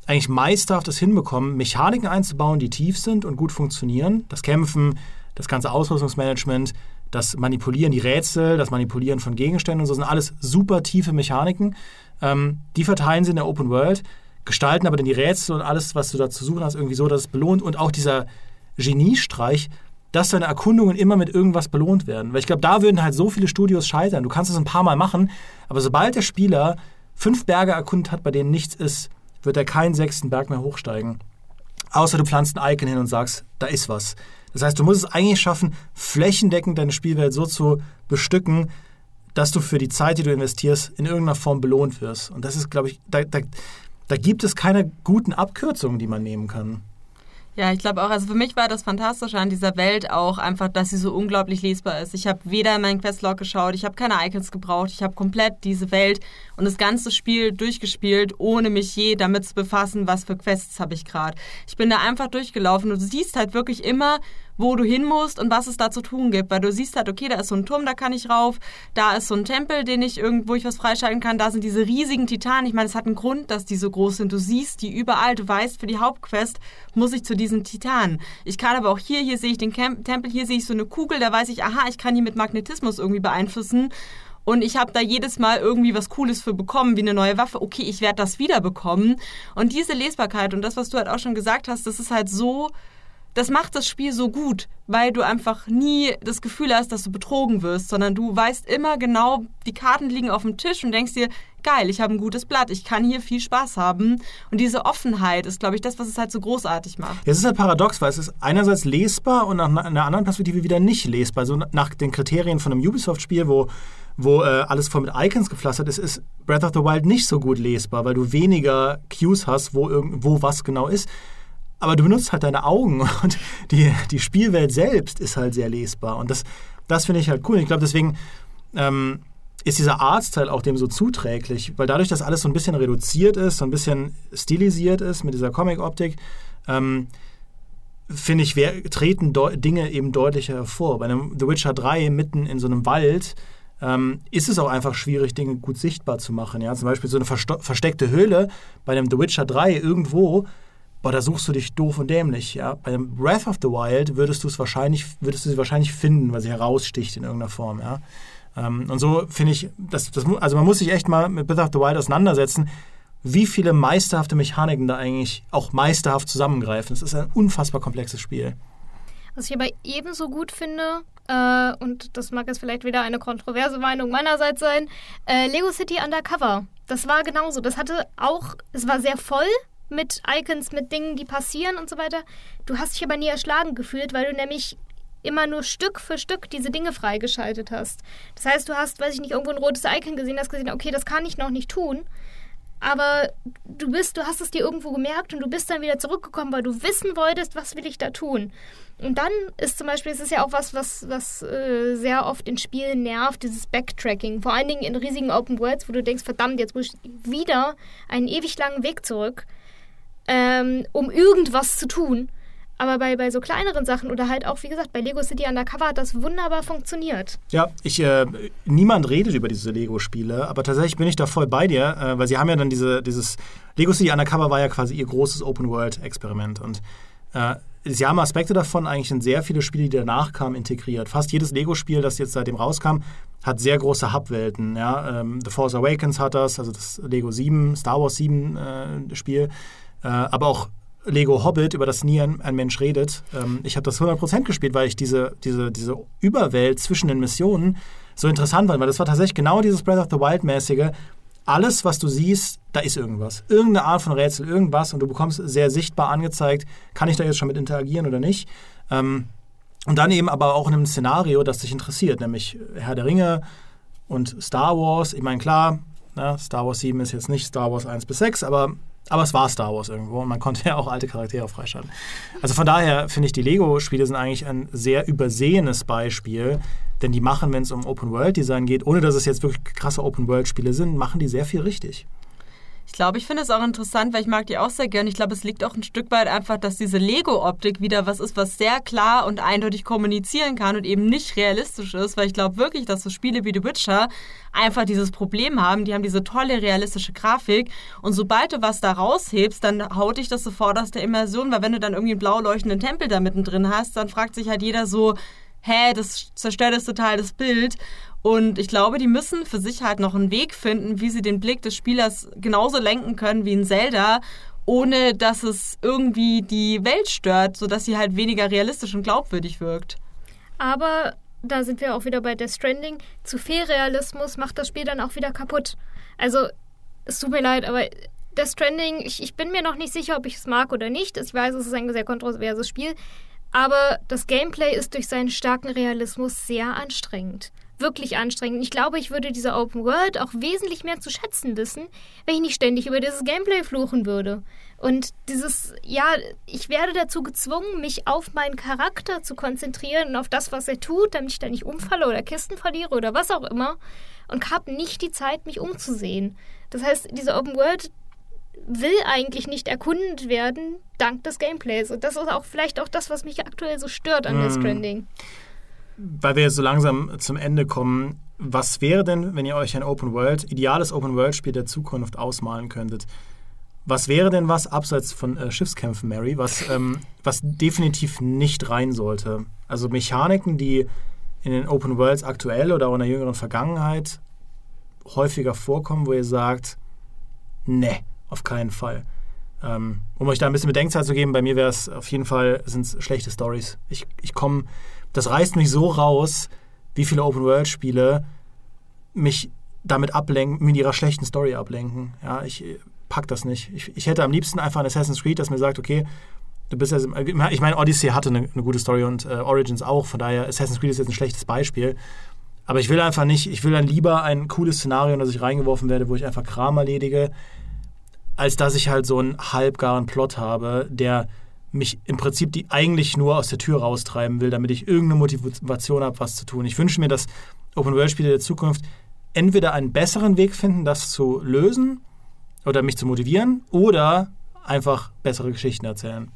eigentlich meisterhaft es hinbekommen, Mechaniken einzubauen, die tief sind und gut funktionieren. Das Kämpfen, das ganze Ausrüstungsmanagement, das Manipulieren, die Rätsel, das Manipulieren von Gegenständen und so sind alles super tiefe Mechaniken. Ähm, die verteilen sie in der Open World, gestalten aber dann die Rätsel und alles, was du da zu suchen hast, irgendwie so, dass es belohnt. Und auch dieser Geniestreich, dass deine Erkundungen immer mit irgendwas belohnt werden. Weil ich glaube, da würden halt so viele Studios scheitern. Du kannst es ein paar Mal machen, aber sobald der Spieler fünf Berge erkundet hat, bei denen nichts ist, wird er keinen sechsten Berg mehr hochsteigen. Außer du pflanzt ein Icon hin und sagst, da ist was. Das heißt, du musst es eigentlich schaffen, flächendeckend deine Spielwelt so zu bestücken, dass du für die Zeit, die du investierst, in irgendeiner Form belohnt wirst. Und das ist, glaube ich, da, da, da gibt es keine guten Abkürzungen, die man nehmen kann. Ja, ich glaube auch, also für mich war das Fantastische an dieser Welt auch einfach, dass sie so unglaublich lesbar ist. Ich habe weder in meinen Questlog geschaut, ich habe keine Icons gebraucht, ich habe komplett diese Welt und das ganze Spiel durchgespielt, ohne mich je damit zu befassen, was für Quests habe ich gerade. Ich bin da einfach durchgelaufen und du siehst halt wirklich immer, wo du hin musst und was es da zu tun gibt. Weil du siehst halt, okay, da ist so ein Turm, da kann ich rauf, da ist so ein Tempel, den ich irgendwo ich was freischalten kann, da sind diese riesigen Titanen. Ich meine, es hat einen Grund, dass die so groß sind. Du siehst die überall, du weißt, für die Hauptquest muss ich zu diesen Titanen. Ich kann aber auch hier, hier sehe ich den Camp Tempel, hier sehe ich so eine Kugel, da weiß ich, aha, ich kann die mit Magnetismus irgendwie beeinflussen. und ich habe da jedes Mal irgendwie was Cooles für bekommen, wie eine neue Waffe. Okay, ich werde das wieder bekommen. Und diese Lesbarkeit und das, was du halt auch schon gesagt hast, das ist halt so das macht das Spiel so gut, weil du einfach nie das Gefühl hast, dass du betrogen wirst, sondern du weißt immer genau, die Karten liegen auf dem Tisch und denkst dir, geil, ich habe ein gutes Blatt, ich kann hier viel Spaß haben. Und diese Offenheit ist, glaube ich, das, was es halt so großartig macht. Es ist halt paradox, weil es ist einerseits lesbar und nach einer anderen Perspektive wieder nicht lesbar. So nach den Kriterien von einem Ubisoft-Spiel, wo wo äh, alles voll mit Icons gepflastert ist, ist Breath of the Wild nicht so gut lesbar, weil du weniger Cues hast, wo, wo was genau ist aber du benutzt halt deine Augen und die, die Spielwelt selbst ist halt sehr lesbar. Und das, das finde ich halt cool. Ich glaube, deswegen ähm, ist dieser Artstyle auch dem so zuträglich, weil dadurch, dass alles so ein bisschen reduziert ist, so ein bisschen stilisiert ist mit dieser Comic-Optik, ähm, finde ich, wer, treten Dinge eben deutlicher hervor. Bei einem The Witcher 3 mitten in so einem Wald ähm, ist es auch einfach schwierig, Dinge gut sichtbar zu machen. Ja? Zum Beispiel so eine versteckte Höhle bei einem The Witcher 3 irgendwo boah, da suchst du dich doof und dämlich. Ja? Bei Breath of the Wild würdest du es wahrscheinlich, würdest du sie wahrscheinlich finden, weil sie heraussticht in irgendeiner Form. Ja? Ähm, und so finde ich, das, das, also man muss sich echt mal mit Breath of the Wild auseinandersetzen, wie viele meisterhafte Mechaniken da eigentlich auch meisterhaft zusammengreifen. Es ist ein unfassbar komplexes Spiel. Was ich aber ebenso gut finde, äh, und das mag jetzt vielleicht wieder eine kontroverse Meinung meinerseits sein, äh, Lego City Undercover. Das war genauso. Das hatte auch, es war sehr voll, mit Icons, mit Dingen, die passieren und so weiter. Du hast dich aber nie erschlagen gefühlt, weil du nämlich immer nur Stück für Stück diese Dinge freigeschaltet hast. Das heißt, du hast, weiß ich nicht, irgendwo ein rotes Icon gesehen, hast gesehen, okay, das kann ich noch nicht tun. Aber du bist, du hast es dir irgendwo gemerkt und du bist dann wieder zurückgekommen, weil du wissen wolltest, was will ich da tun. Und dann ist zum Beispiel, es ist ja auch was, was, was äh, sehr oft in Spielen nervt, dieses Backtracking. Vor allen Dingen in riesigen Open Worlds, wo du denkst, verdammt, jetzt muss ich wieder einen ewig langen Weg zurück ähm, um irgendwas zu tun. Aber bei, bei so kleineren Sachen oder halt auch, wie gesagt, bei Lego City Undercover hat das wunderbar funktioniert. Ja, ich, äh, niemand redet über diese Lego-Spiele, aber tatsächlich bin ich da voll bei dir, äh, weil sie haben ja dann diese, dieses, Lego City Undercover war ja quasi ihr großes Open-World-Experiment und äh, sie haben Aspekte davon eigentlich in sehr viele Spiele, die danach kamen, integriert. Fast jedes Lego-Spiel, das jetzt seitdem rauskam, hat sehr große Hub-Welten. Ja? Ähm, The Force Awakens hat das, also das Lego 7, Star Wars 7 äh, Spiel. Äh, aber auch Lego Hobbit, über das nie ein, ein Mensch redet. Ähm, ich habe das 100% gespielt, weil ich diese, diese, diese Überwelt zwischen den Missionen so interessant fand, weil das war tatsächlich genau dieses Breath of the Wild-mäßige. Alles, was du siehst, da ist irgendwas. Irgendeine Art von Rätsel, irgendwas und du bekommst sehr sichtbar angezeigt, kann ich da jetzt schon mit interagieren oder nicht. Ähm, und dann eben aber auch in einem Szenario, das dich interessiert, nämlich Herr der Ringe und Star Wars. Ich meine, klar, na, ne, Star Wars 7 ist jetzt nicht Star Wars 1 bis 6, aber aber es war Star Wars irgendwo und man konnte ja auch alte Charaktere freischalten. Also von daher finde ich, die Lego-Spiele sind eigentlich ein sehr übersehenes Beispiel, denn die machen, wenn es um Open-World-Design geht, ohne dass es jetzt wirklich krasse Open-World-Spiele sind, machen die sehr viel richtig. Ich glaube, ich finde es auch interessant, weil ich mag die auch sehr gerne. Ich glaube, es liegt auch ein Stück weit einfach, dass diese Lego-Optik wieder was ist, was sehr klar und eindeutig kommunizieren kann und eben nicht realistisch ist, weil ich glaube wirklich, dass so Spiele wie The Witcher einfach dieses Problem haben. Die haben diese tolle realistische Grafik und sobald du was da raushebst, dann haut dich das sofort aus der Immersion, weil wenn du dann irgendwie einen blau leuchtenden Tempel da mittendrin hast, dann fragt sich halt jeder so, hä, das zerstört das total das Bild. Und ich glaube, die müssen für sich halt noch einen Weg finden, wie sie den Blick des Spielers genauso lenken können wie in Zelda, ohne dass es irgendwie die Welt stört, sodass sie halt weniger realistisch und glaubwürdig wirkt. Aber da sind wir auch wieder bei Death Stranding. Zu viel Realismus macht das Spiel dann auch wieder kaputt. Also, es tut mir leid, aber Death Stranding, ich, ich bin mir noch nicht sicher, ob ich es mag oder nicht. Ich weiß, es ist ein sehr kontroverses Spiel. Aber das Gameplay ist durch seinen starken Realismus sehr anstrengend wirklich anstrengend. Ich glaube, ich würde diese Open World auch wesentlich mehr zu schätzen wissen, wenn ich nicht ständig über dieses Gameplay fluchen würde. Und dieses, ja, ich werde dazu gezwungen, mich auf meinen Charakter zu konzentrieren und auf das, was er tut, damit ich da nicht umfalle oder Kisten verliere oder was auch immer. Und habe nicht die Zeit, mich umzusehen. Das heißt, diese Open World will eigentlich nicht erkundet werden, dank des Gameplays. Und das ist auch vielleicht auch das, was mich aktuell so stört an mm. Death Stranding weil wir so langsam zum Ende kommen, was wäre denn, wenn ihr euch ein Open World, ideales Open World Spiel der Zukunft ausmalen könntet? Was wäre denn was abseits von äh, Schiffskämpfen, Mary, was, ähm, was definitiv nicht rein sollte? Also Mechaniken, die in den Open Worlds aktuell oder auch in der jüngeren Vergangenheit häufiger vorkommen, wo ihr sagt, ne, auf keinen Fall. Ähm, um euch da ein bisschen Bedenkzeit zu geben, bei mir wäre es auf jeden Fall, sind es schlechte Stories. Ich, ich komme, das reißt mich so raus, wie viele Open-World-Spiele mich damit ablenken, mit ihrer schlechten Story ablenken. Ja, ich äh, pack das nicht. Ich, ich hätte am liebsten einfach ein Assassin's Creed, das mir sagt, okay, du bist ja, ich meine, Odyssey hatte eine, eine gute Story und äh, Origins auch, von daher Assassin's Creed ist jetzt ein schlechtes Beispiel. Aber ich will einfach nicht, ich will dann lieber ein cooles Szenario, in das ich reingeworfen werde, wo ich einfach Kram erledige, als dass ich halt so einen halbgaren Plot habe, der mich im Prinzip die eigentlich nur aus der Tür raustreiben will, damit ich irgendeine Motivation habe, was zu tun. Ich wünsche mir, dass Open-World-Spiele der Zukunft entweder einen besseren Weg finden, das zu lösen oder mich zu motivieren, oder einfach bessere Geschichten erzählen.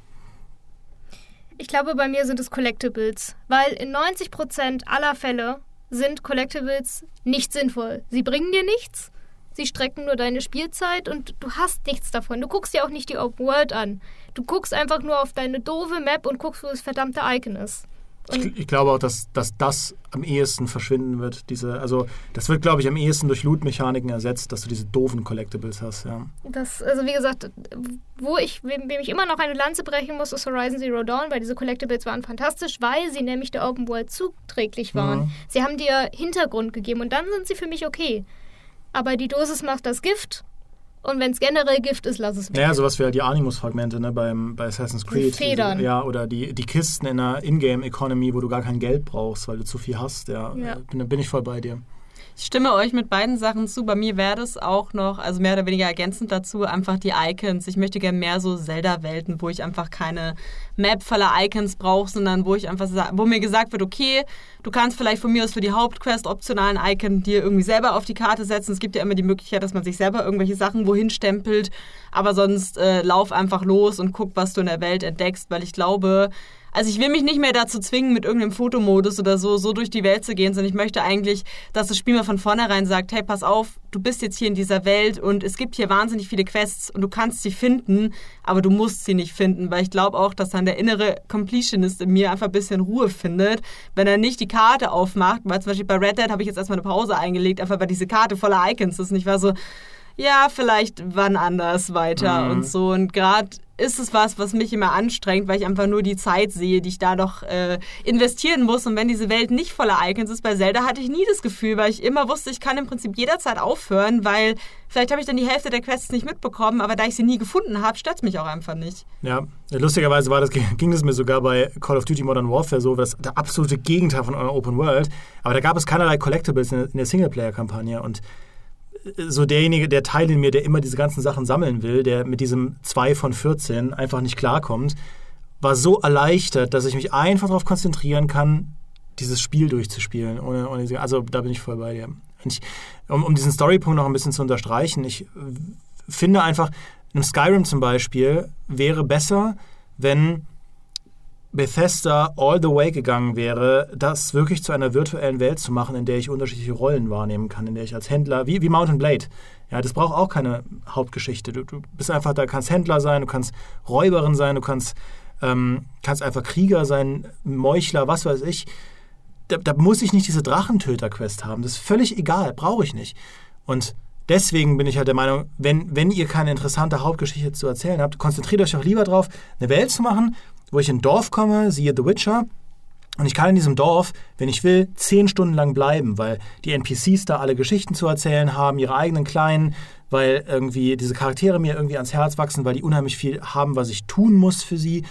Ich glaube, bei mir sind es Collectibles, weil in 90% aller Fälle sind Collectibles nicht sinnvoll. Sie bringen dir nichts, sie strecken nur deine Spielzeit und du hast nichts davon. Du guckst dir auch nicht die Open World an. Du guckst einfach nur auf deine doofe Map und guckst, wo das verdammte Icon ist. Ich, ich, glaube auch, dass, dass das am ehesten verschwinden wird. Diese, also das wird, glaube ich, am ehesten durch Loot-Mechaniken ersetzt, dass du diese doofen Collectibles hast. Ja. Das, also wie gesagt, wo ich, wem, ich immer noch eine Lanze brechen muss, ist Horizon Zero Dawn, weil diese Collectibles waren fantastisch, weil sie nämlich der Open World zuträglich waren. Mhm. Sie haben dir Hintergrund gegeben und dann sind sie für mich okay. Aber die Dosis macht das Gift und wenn es generell Gift ist, lass es weg. Ja, sowas wie halt die Animus-Fragmente ne, beim, bei Assassin's Creed. Die Federn. Ja, oder die, die Kisten in der Ingame-Economy, wo du gar kein Geld brauchst, weil du zu viel hast. Ja, ja. Bin, bin ich voll bei dir. Ich stimme euch mit beiden Sachen zu. Bei mir wäre das auch noch, also mehr oder weniger ergänzend dazu, einfach die Icons. Ich möchte gerne mehr so Zelda-Welten, wo ich einfach keine Map voller Icons brauche, sondern wo ich einfach, wo mir gesagt wird, okay, du kannst vielleicht von mir aus für die Hauptquest optionalen Icon dir irgendwie selber auf die Karte setzen. Es gibt ja immer die Möglichkeit, dass man sich selber irgendwelche Sachen wohin stempelt, aber sonst äh, lauf einfach los und guck, was du in der Welt entdeckst, weil ich glaube, also ich will mich nicht mehr dazu zwingen, mit irgendeinem Fotomodus oder so, so durch die Welt zu gehen, sondern ich möchte eigentlich, dass das Spiel mal von vornherein sagt, hey, pass auf, du bist jetzt hier in dieser Welt und es gibt hier wahnsinnig viele Quests und du kannst sie finden, aber du musst sie nicht finden, weil ich glaube auch, dass dann der innere Completionist in mir einfach ein bisschen Ruhe findet, wenn er nicht die Karte aufmacht, weil zum Beispiel bei Red Dead habe ich jetzt erstmal eine Pause eingelegt, einfach weil diese Karte voller Icons ist und ich war so, ja, vielleicht wann anders weiter mhm. und so. Und gerade ist es was, was mich immer anstrengt, weil ich einfach nur die Zeit sehe, die ich da noch äh, investieren muss. Und wenn diese Welt nicht voller Icons ist, bei Zelda hatte ich nie das Gefühl, weil ich immer wusste, ich kann im Prinzip jederzeit aufhören, weil vielleicht habe ich dann die Hälfte der Quests nicht mitbekommen, aber da ich sie nie gefunden habe, stört es mich auch einfach nicht. Ja, lustigerweise war das, ging das mir sogar bei Call of Duty Modern Warfare so, das der absolute Gegenteil von einer Open World. Aber da gab es keinerlei Collectibles in der Singleplayer-Kampagne und so derjenige, der Teil in mir, der immer diese ganzen Sachen sammeln will, der mit diesem 2 von 14 einfach nicht klarkommt, war so erleichtert, dass ich mich einfach darauf konzentrieren kann, dieses Spiel durchzuspielen. Ohne, ohne, also da bin ich voll bei dir. Ich, um, um diesen Storypunkt noch ein bisschen zu unterstreichen, ich finde einfach, einem Skyrim zum Beispiel wäre besser, wenn Bethesda all the way gegangen wäre, das wirklich zu einer virtuellen Welt zu machen, in der ich unterschiedliche Rollen wahrnehmen kann, in der ich als Händler, wie, wie Mountain Blade, ja, das braucht auch keine Hauptgeschichte. Du, du bist einfach da, kannst Händler sein, du kannst Räuberin sein, du kannst, ähm, kannst einfach Krieger sein, Meuchler, was weiß ich. Da, da muss ich nicht diese Drachentöter-Quest haben. Das ist völlig egal, brauche ich nicht. Und deswegen bin ich halt der Meinung, wenn, wenn ihr keine interessante Hauptgeschichte zu erzählen habt, konzentriert euch auch lieber drauf, eine Welt zu machen, wo ich in ein Dorf komme, siehe The Witcher, und ich kann in diesem Dorf, wenn ich will, zehn Stunden lang bleiben, weil die NPCs da alle Geschichten zu erzählen haben, ihre eigenen kleinen, weil irgendwie diese Charaktere mir irgendwie ans Herz wachsen, weil die unheimlich viel haben, was ich tun muss für sie.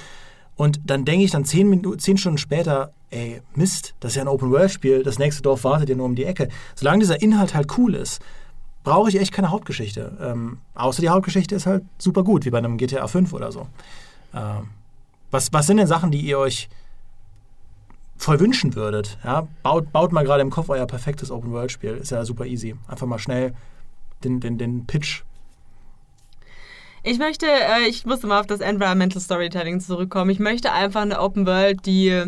Und dann denke ich dann zehn, zehn Stunden später, ey, Mist, das ist ja ein Open-World-Spiel, das nächste Dorf wartet ja nur um die Ecke. Solange dieser Inhalt halt cool ist, brauche ich echt keine Hauptgeschichte. Ähm, außer die Hauptgeschichte ist halt super gut, wie bei einem GTA 5 oder so. Ähm, was, was sind denn Sachen, die ihr euch voll wünschen würdet? Ja? Baut, baut mal gerade im Kopf euer perfektes Open-World-Spiel. Ist ja super easy. Einfach mal schnell den, den, den Pitch ich möchte, äh, ich musste mal auf das Environmental Storytelling zurückkommen. Ich möchte einfach eine Open World, die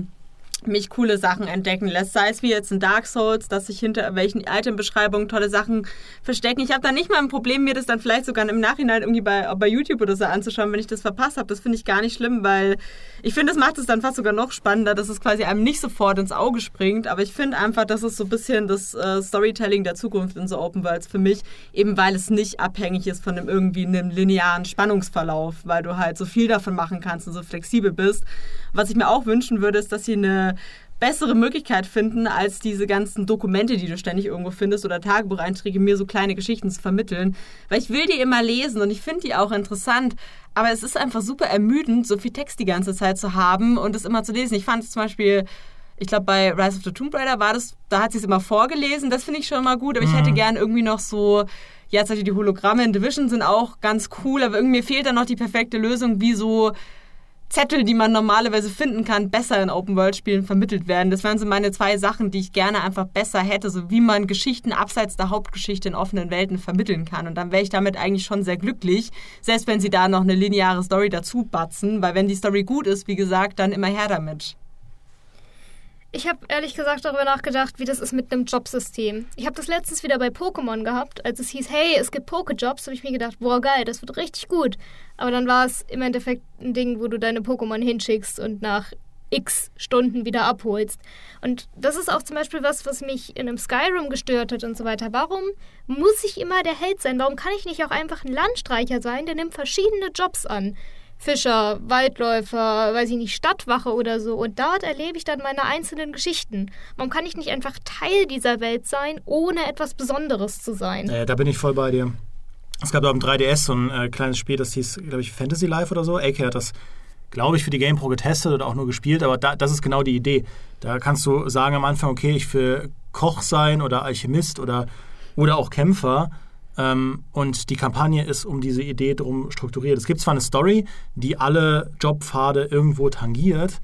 mich coole Sachen entdecken lässt. Sei es wie jetzt in Dark Souls, dass sich hinter welchen Itembeschreibungen tolle Sachen verstecken. Ich habe da nicht mal ein Problem, mir das dann vielleicht sogar im Nachhinein irgendwie bei, bei YouTube oder so anzuschauen, wenn ich das verpasst habe. Das finde ich gar nicht schlimm, weil ich finde, das macht es dann fast sogar noch spannender, dass es quasi einem nicht sofort ins Auge springt. Aber ich finde einfach, das ist so ein bisschen das äh, Storytelling der Zukunft in so Open Worlds für mich, eben weil es nicht abhängig ist von einem irgendwie einem linearen Spannungsverlauf, weil du halt so viel davon machen kannst und so flexibel bist. Was ich mir auch wünschen würde, ist, dass sie eine bessere Möglichkeit finden, als diese ganzen Dokumente, die du ständig irgendwo findest oder Tagebucheinträge, mir so kleine Geschichten zu vermitteln. Weil ich will die immer lesen und ich finde die auch interessant. Aber es ist einfach super ermüdend, so viel Text die ganze Zeit zu haben und es immer zu lesen. Ich fand es zum Beispiel ich glaube, bei Rise of the Tomb Raider war das, da hat sie es immer vorgelesen, das finde ich schon mal gut, aber ich hätte mhm. gern irgendwie noch so, jetzt ja, die Hologramme in Division sind auch ganz cool, aber irgendwie fehlt da noch die perfekte Lösung, wie so Zettel, die man normalerweise finden kann, besser in Open-World-Spielen vermittelt werden. Das wären so meine zwei Sachen, die ich gerne einfach besser hätte, so wie man Geschichten abseits der Hauptgeschichte in offenen Welten vermitteln kann. Und dann wäre ich damit eigentlich schon sehr glücklich, selbst wenn sie da noch eine lineare Story dazu batzen, weil wenn die Story gut ist, wie gesagt, dann immer her damit. Ich habe ehrlich gesagt darüber nachgedacht, wie das ist mit einem Jobsystem. Ich habe das letztens wieder bei Pokémon gehabt, als es hieß, hey, es gibt Pokéjobs, habe ich mir gedacht, boah, geil, das wird richtig gut. Aber dann war es im Endeffekt ein Ding, wo du deine Pokémon hinschickst und nach x Stunden wieder abholst. Und das ist auch zum Beispiel was, was mich in einem Skyrim gestört hat und so weiter. Warum muss ich immer der Held sein? Warum kann ich nicht auch einfach ein Landstreicher sein, der nimmt verschiedene Jobs an? Fischer, Waldläufer, weiß ich nicht, Stadtwache oder so. Und dort erlebe ich dann meine einzelnen Geschichten. Warum kann ich nicht einfach Teil dieser Welt sein, ohne etwas Besonderes zu sein? Äh, da bin ich voll bei dir. Es gab da im 3DS so ein äh, kleines Spiel, das hieß, glaube ich, Fantasy Life oder so. AK hat das, glaube ich, für die GamePro getestet oder auch nur gespielt, aber da, das ist genau die Idee. Da kannst du sagen am Anfang, okay, ich will Koch sein oder Alchemist oder, oder auch Kämpfer und die Kampagne ist um diese Idee drum strukturiert. Es gibt zwar eine Story, die alle Jobpfade irgendwo tangiert,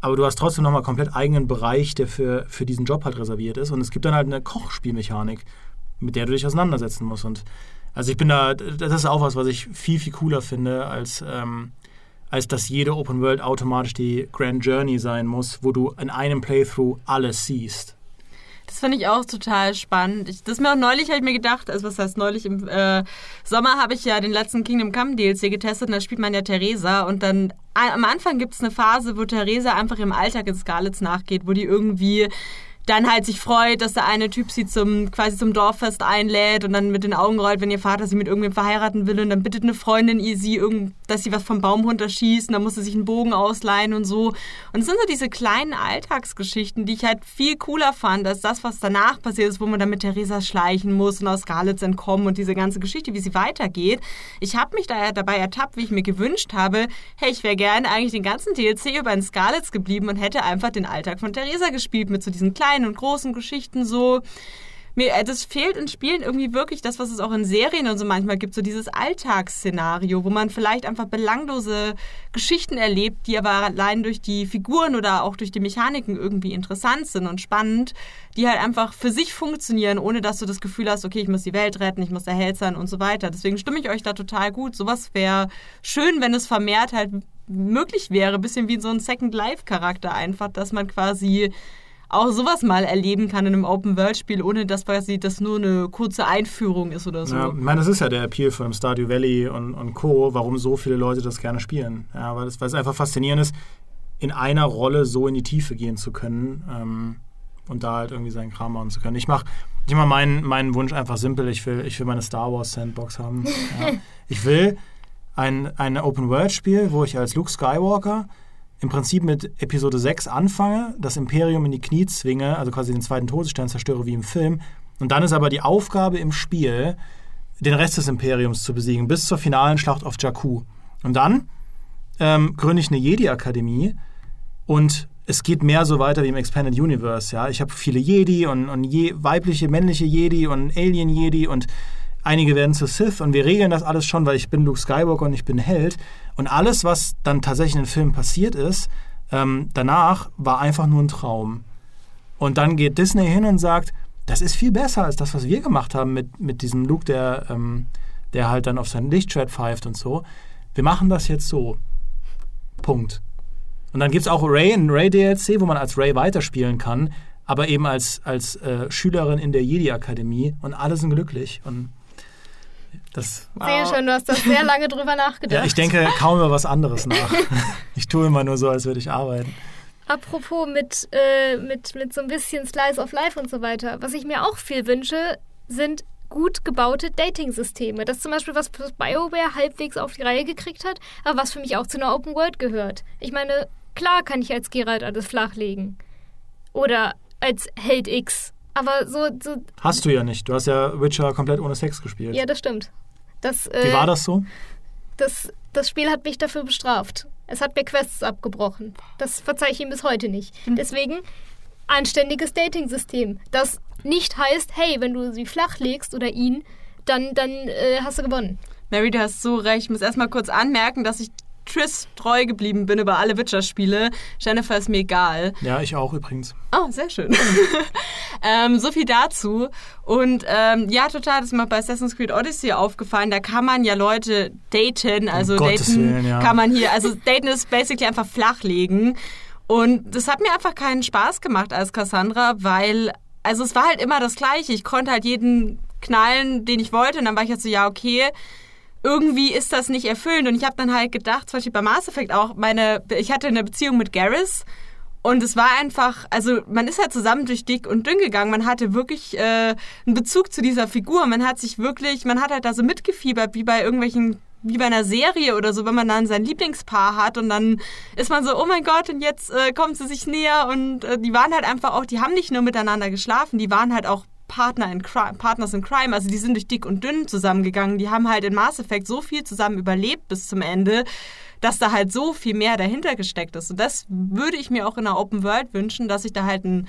aber du hast trotzdem nochmal komplett eigenen Bereich, der für, für diesen Job halt reserviert ist. Und es gibt dann halt eine Kochspielmechanik, mit der du dich auseinandersetzen musst. Und also ich bin da, das ist auch was, was ich viel, viel cooler finde, als, ähm, als dass jede Open World automatisch die Grand Journey sein muss, wo du in einem Playthrough alles siehst. Das finde ich auch total spannend. Ich, das mir auch neulich, habe ich mir gedacht, also was heißt neulich, im äh, Sommer habe ich ja den letzten Kingdom Come DLC getestet und da spielt man ja Theresa und dann am Anfang gibt es eine Phase, wo Theresa einfach im Alltag in Scarlets nachgeht, wo die irgendwie dann halt sich freut, dass der eine Typ sie zum quasi zum Dorffest einlädt und dann mit den Augen rollt, wenn ihr Vater sie mit irgendwem verheiraten will und dann bittet eine Freundin ihr sie, irgend, dass sie was vom Baum runterschießt und dann muss sie sich einen Bogen ausleihen und so. Und es sind so diese kleinen Alltagsgeschichten, die ich halt viel cooler fand als das, was danach passiert ist, wo man dann mit Theresa schleichen muss und aus Scarlett entkommen und diese ganze Geschichte, wie sie weitergeht. Ich habe mich da dabei ertappt, wie ich mir gewünscht habe, hey, ich wäre gerne eigentlich den ganzen DLC über in Scarlets geblieben und hätte einfach den Alltag von Theresa gespielt mit so diesen kleinen kleinen und großen Geschichten so. Mir, äh, das fehlt in Spielen irgendwie wirklich das, was es auch in Serien und so manchmal gibt, so dieses Alltagsszenario, wo man vielleicht einfach belanglose Geschichten erlebt, die aber allein durch die Figuren oder auch durch die Mechaniken irgendwie interessant sind und spannend, die halt einfach für sich funktionieren, ohne dass du das Gefühl hast, okay, ich muss die Welt retten, ich muss der Held sein und so weiter. Deswegen stimme ich euch da total gut. Sowas wäre schön, wenn es vermehrt halt möglich wäre, bisschen wie so ein Second Life Charakter einfach, dass man quasi auch sowas mal erleben kann in einem Open-World-Spiel, ohne dass quasi das nur eine kurze Einführung ist oder so. Ja, ich meine, das ist ja der Appeal von Stardew Valley und, und Co., warum so viele Leute das gerne spielen. Ja, weil, es, weil es einfach faszinierend ist, in einer Rolle so in die Tiefe gehen zu können ähm, und da halt irgendwie seinen Kram machen zu können. Ich mache ich mach meinen, meinen Wunsch einfach simpel. Ich will, ich will meine Star Wars Sandbox haben. Ja. Ich will ein, ein Open-World-Spiel, wo ich als Luke Skywalker im Prinzip mit Episode 6 anfange, das Imperium in die Knie zwinge, also quasi den zweiten Todesstern zerstöre wie im Film. Und dann ist aber die Aufgabe im Spiel, den Rest des Imperiums zu besiegen, bis zur finalen Schlacht auf Jakku. Und dann ähm, gründe ich eine Jedi-Akademie und es geht mehr so weiter wie im Expanded Universe. Ja? Ich habe viele Jedi und, und je, weibliche, männliche Jedi und Alien-Jedi und Einige werden zu Sith und wir regeln das alles schon, weil ich bin Luke Skywalker und ich bin Held. Und alles, was dann tatsächlich in den Filmen passiert ist, ähm, danach war einfach nur ein Traum. Und dann geht Disney hin und sagt, das ist viel besser als das, was wir gemacht haben mit, mit diesem Luke, der, ähm, der halt dann auf sein Lichtschwert pfeift und so. Wir machen das jetzt so. Punkt. Und dann gibt es auch Ray, ein Ray-DLC, wo man als Ray weiterspielen kann, aber eben als, als äh, Schülerin in der Jedi-Akademie und alle sind glücklich. Und das, Sehr schön, du hast da sehr lange drüber nachgedacht. ja, ich denke kaum über was anderes nach. ich tue immer nur so, als würde ich arbeiten. Apropos mit, äh, mit, mit so ein bisschen Slice of Life und so weiter. Was ich mir auch viel wünsche, sind gut gebaute Dating-Systeme. Das ist zum Beispiel was, was BioWare halbwegs auf die Reihe gekriegt hat, aber was für mich auch zu einer Open World gehört. Ich meine, klar kann ich als Geralt alles flachlegen. Oder als Held X. Aber so, so Hast du ja nicht. Du hast ja Witcher komplett ohne Sex gespielt. ja, das stimmt. Das, Wie äh, war das so? Das, das Spiel hat mich dafür bestraft. Es hat mir Quests abgebrochen. Das verzeihe ich ihm bis heute nicht. Deswegen anständiges Dating-System, das nicht heißt, hey, wenn du sie flach legst oder ihn, dann, dann äh, hast du gewonnen. Mary, du hast so recht. Ich muss erstmal kurz anmerken, dass ich Triss treu geblieben bin über alle Witcher-Spiele. Jennifer ist mir egal. Ja, ich auch übrigens. Oh, sehr schön. ähm, so viel dazu. Und ähm, ja, total, das ist mir bei Assassin's Creed Odyssey aufgefallen. Da kann man ja Leute daten. Also Gottes daten Willen, ja. kann man hier. Also daten ist basically einfach flachlegen. Und das hat mir einfach keinen Spaß gemacht als Cassandra, weil, also es war halt immer das Gleiche. Ich konnte halt jeden knallen, den ich wollte. Und dann war ich halt so, ja, okay irgendwie ist das nicht erfüllend. Und ich habe dann halt gedacht, zum Beispiel bei Mass Effect auch, meine, ich hatte eine Beziehung mit Garrus und es war einfach, also man ist halt zusammen durch dick und dünn gegangen. Man hatte wirklich äh, einen Bezug zu dieser Figur. Man hat sich wirklich, man hat halt da so mitgefiebert, wie bei irgendwelchen wie bei einer Serie oder so, wenn man dann sein Lieblingspaar hat und dann ist man so, oh mein Gott, und jetzt äh, kommen sie sich näher und äh, die waren halt einfach auch, die haben nicht nur miteinander geschlafen, die waren halt auch Partner in Crime, Partners in Crime, also die sind durch dick und dünn zusammengegangen, die haben halt in Mass Effect so viel zusammen überlebt bis zum Ende, dass da halt so viel mehr dahinter gesteckt ist. Und das würde ich mir auch in einer Open World wünschen, dass ich da halt einen,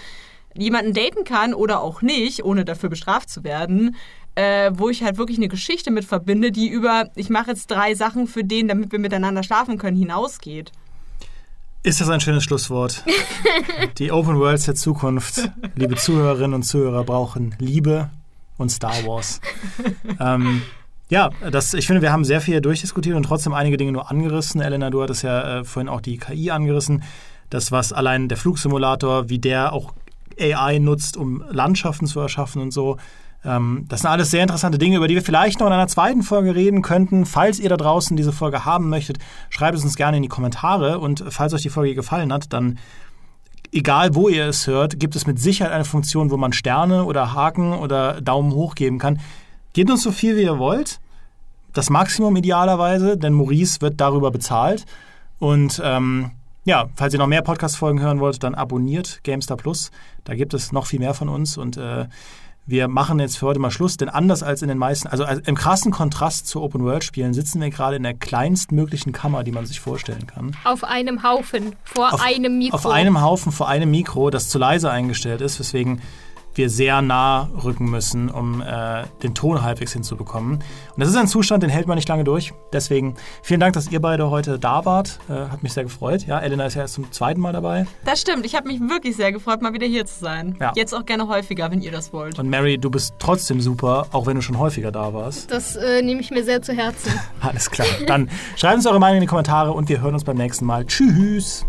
jemanden daten kann oder auch nicht, ohne dafür bestraft zu werden, äh, wo ich halt wirklich eine Geschichte mit verbinde, die über, ich mache jetzt drei Sachen für den, damit wir miteinander schlafen können, hinausgeht. Ist das ein schönes Schlusswort? Die Open Worlds der Zukunft, liebe Zuhörerinnen und Zuhörer, brauchen Liebe und Star Wars. ähm, ja, das, ich finde, wir haben sehr viel durchdiskutiert und trotzdem einige Dinge nur angerissen. Elena, du hattest ja äh, vorhin auch die KI angerissen. Das, was allein der Flugsimulator, wie der auch AI nutzt, um Landschaften zu erschaffen und so. Ähm, das sind alles sehr interessante Dinge, über die wir vielleicht noch in einer zweiten Folge reden könnten. Falls ihr da draußen diese Folge haben möchtet, schreibt es uns gerne in die Kommentare. Und falls euch die Folge gefallen hat, dann egal wo ihr es hört, gibt es mit Sicherheit eine Funktion, wo man Sterne oder Haken oder Daumen hoch geben kann. Gebt uns so viel, wie ihr wollt. Das Maximum idealerweise, denn Maurice wird darüber bezahlt. Und ähm, ja, falls ihr noch mehr Podcast-Folgen hören wollt, dann abonniert GameStar Plus. Da gibt es noch viel mehr von uns und äh, wir machen jetzt für heute mal Schluss, denn anders als in den meisten, also im krassen Kontrast zu Open-World-Spielen, sitzen wir gerade in der kleinstmöglichen Kammer, die man sich vorstellen kann. Auf einem Haufen, vor Auf, einem Mikro. auf einem Haufen vor einem Mikro, das zu leise eingestellt ist, weswegen wir sehr nah rücken müssen, um äh, den Ton halbwegs hinzubekommen. Und das ist ein Zustand, den hält man nicht lange durch. Deswegen vielen Dank, dass ihr beide heute da wart. Äh, hat mich sehr gefreut. Ja, Elena ist ja erst zum zweiten Mal dabei. Das stimmt, ich habe mich wirklich sehr gefreut, mal wieder hier zu sein. Ja. Jetzt auch gerne häufiger, wenn ihr das wollt. Und Mary, du bist trotzdem super, auch wenn du schon häufiger da warst. Das äh, nehme ich mir sehr zu Herzen. Alles klar. Dann schreibt uns eure Meinung in die Kommentare und wir hören uns beim nächsten Mal. Tschüss.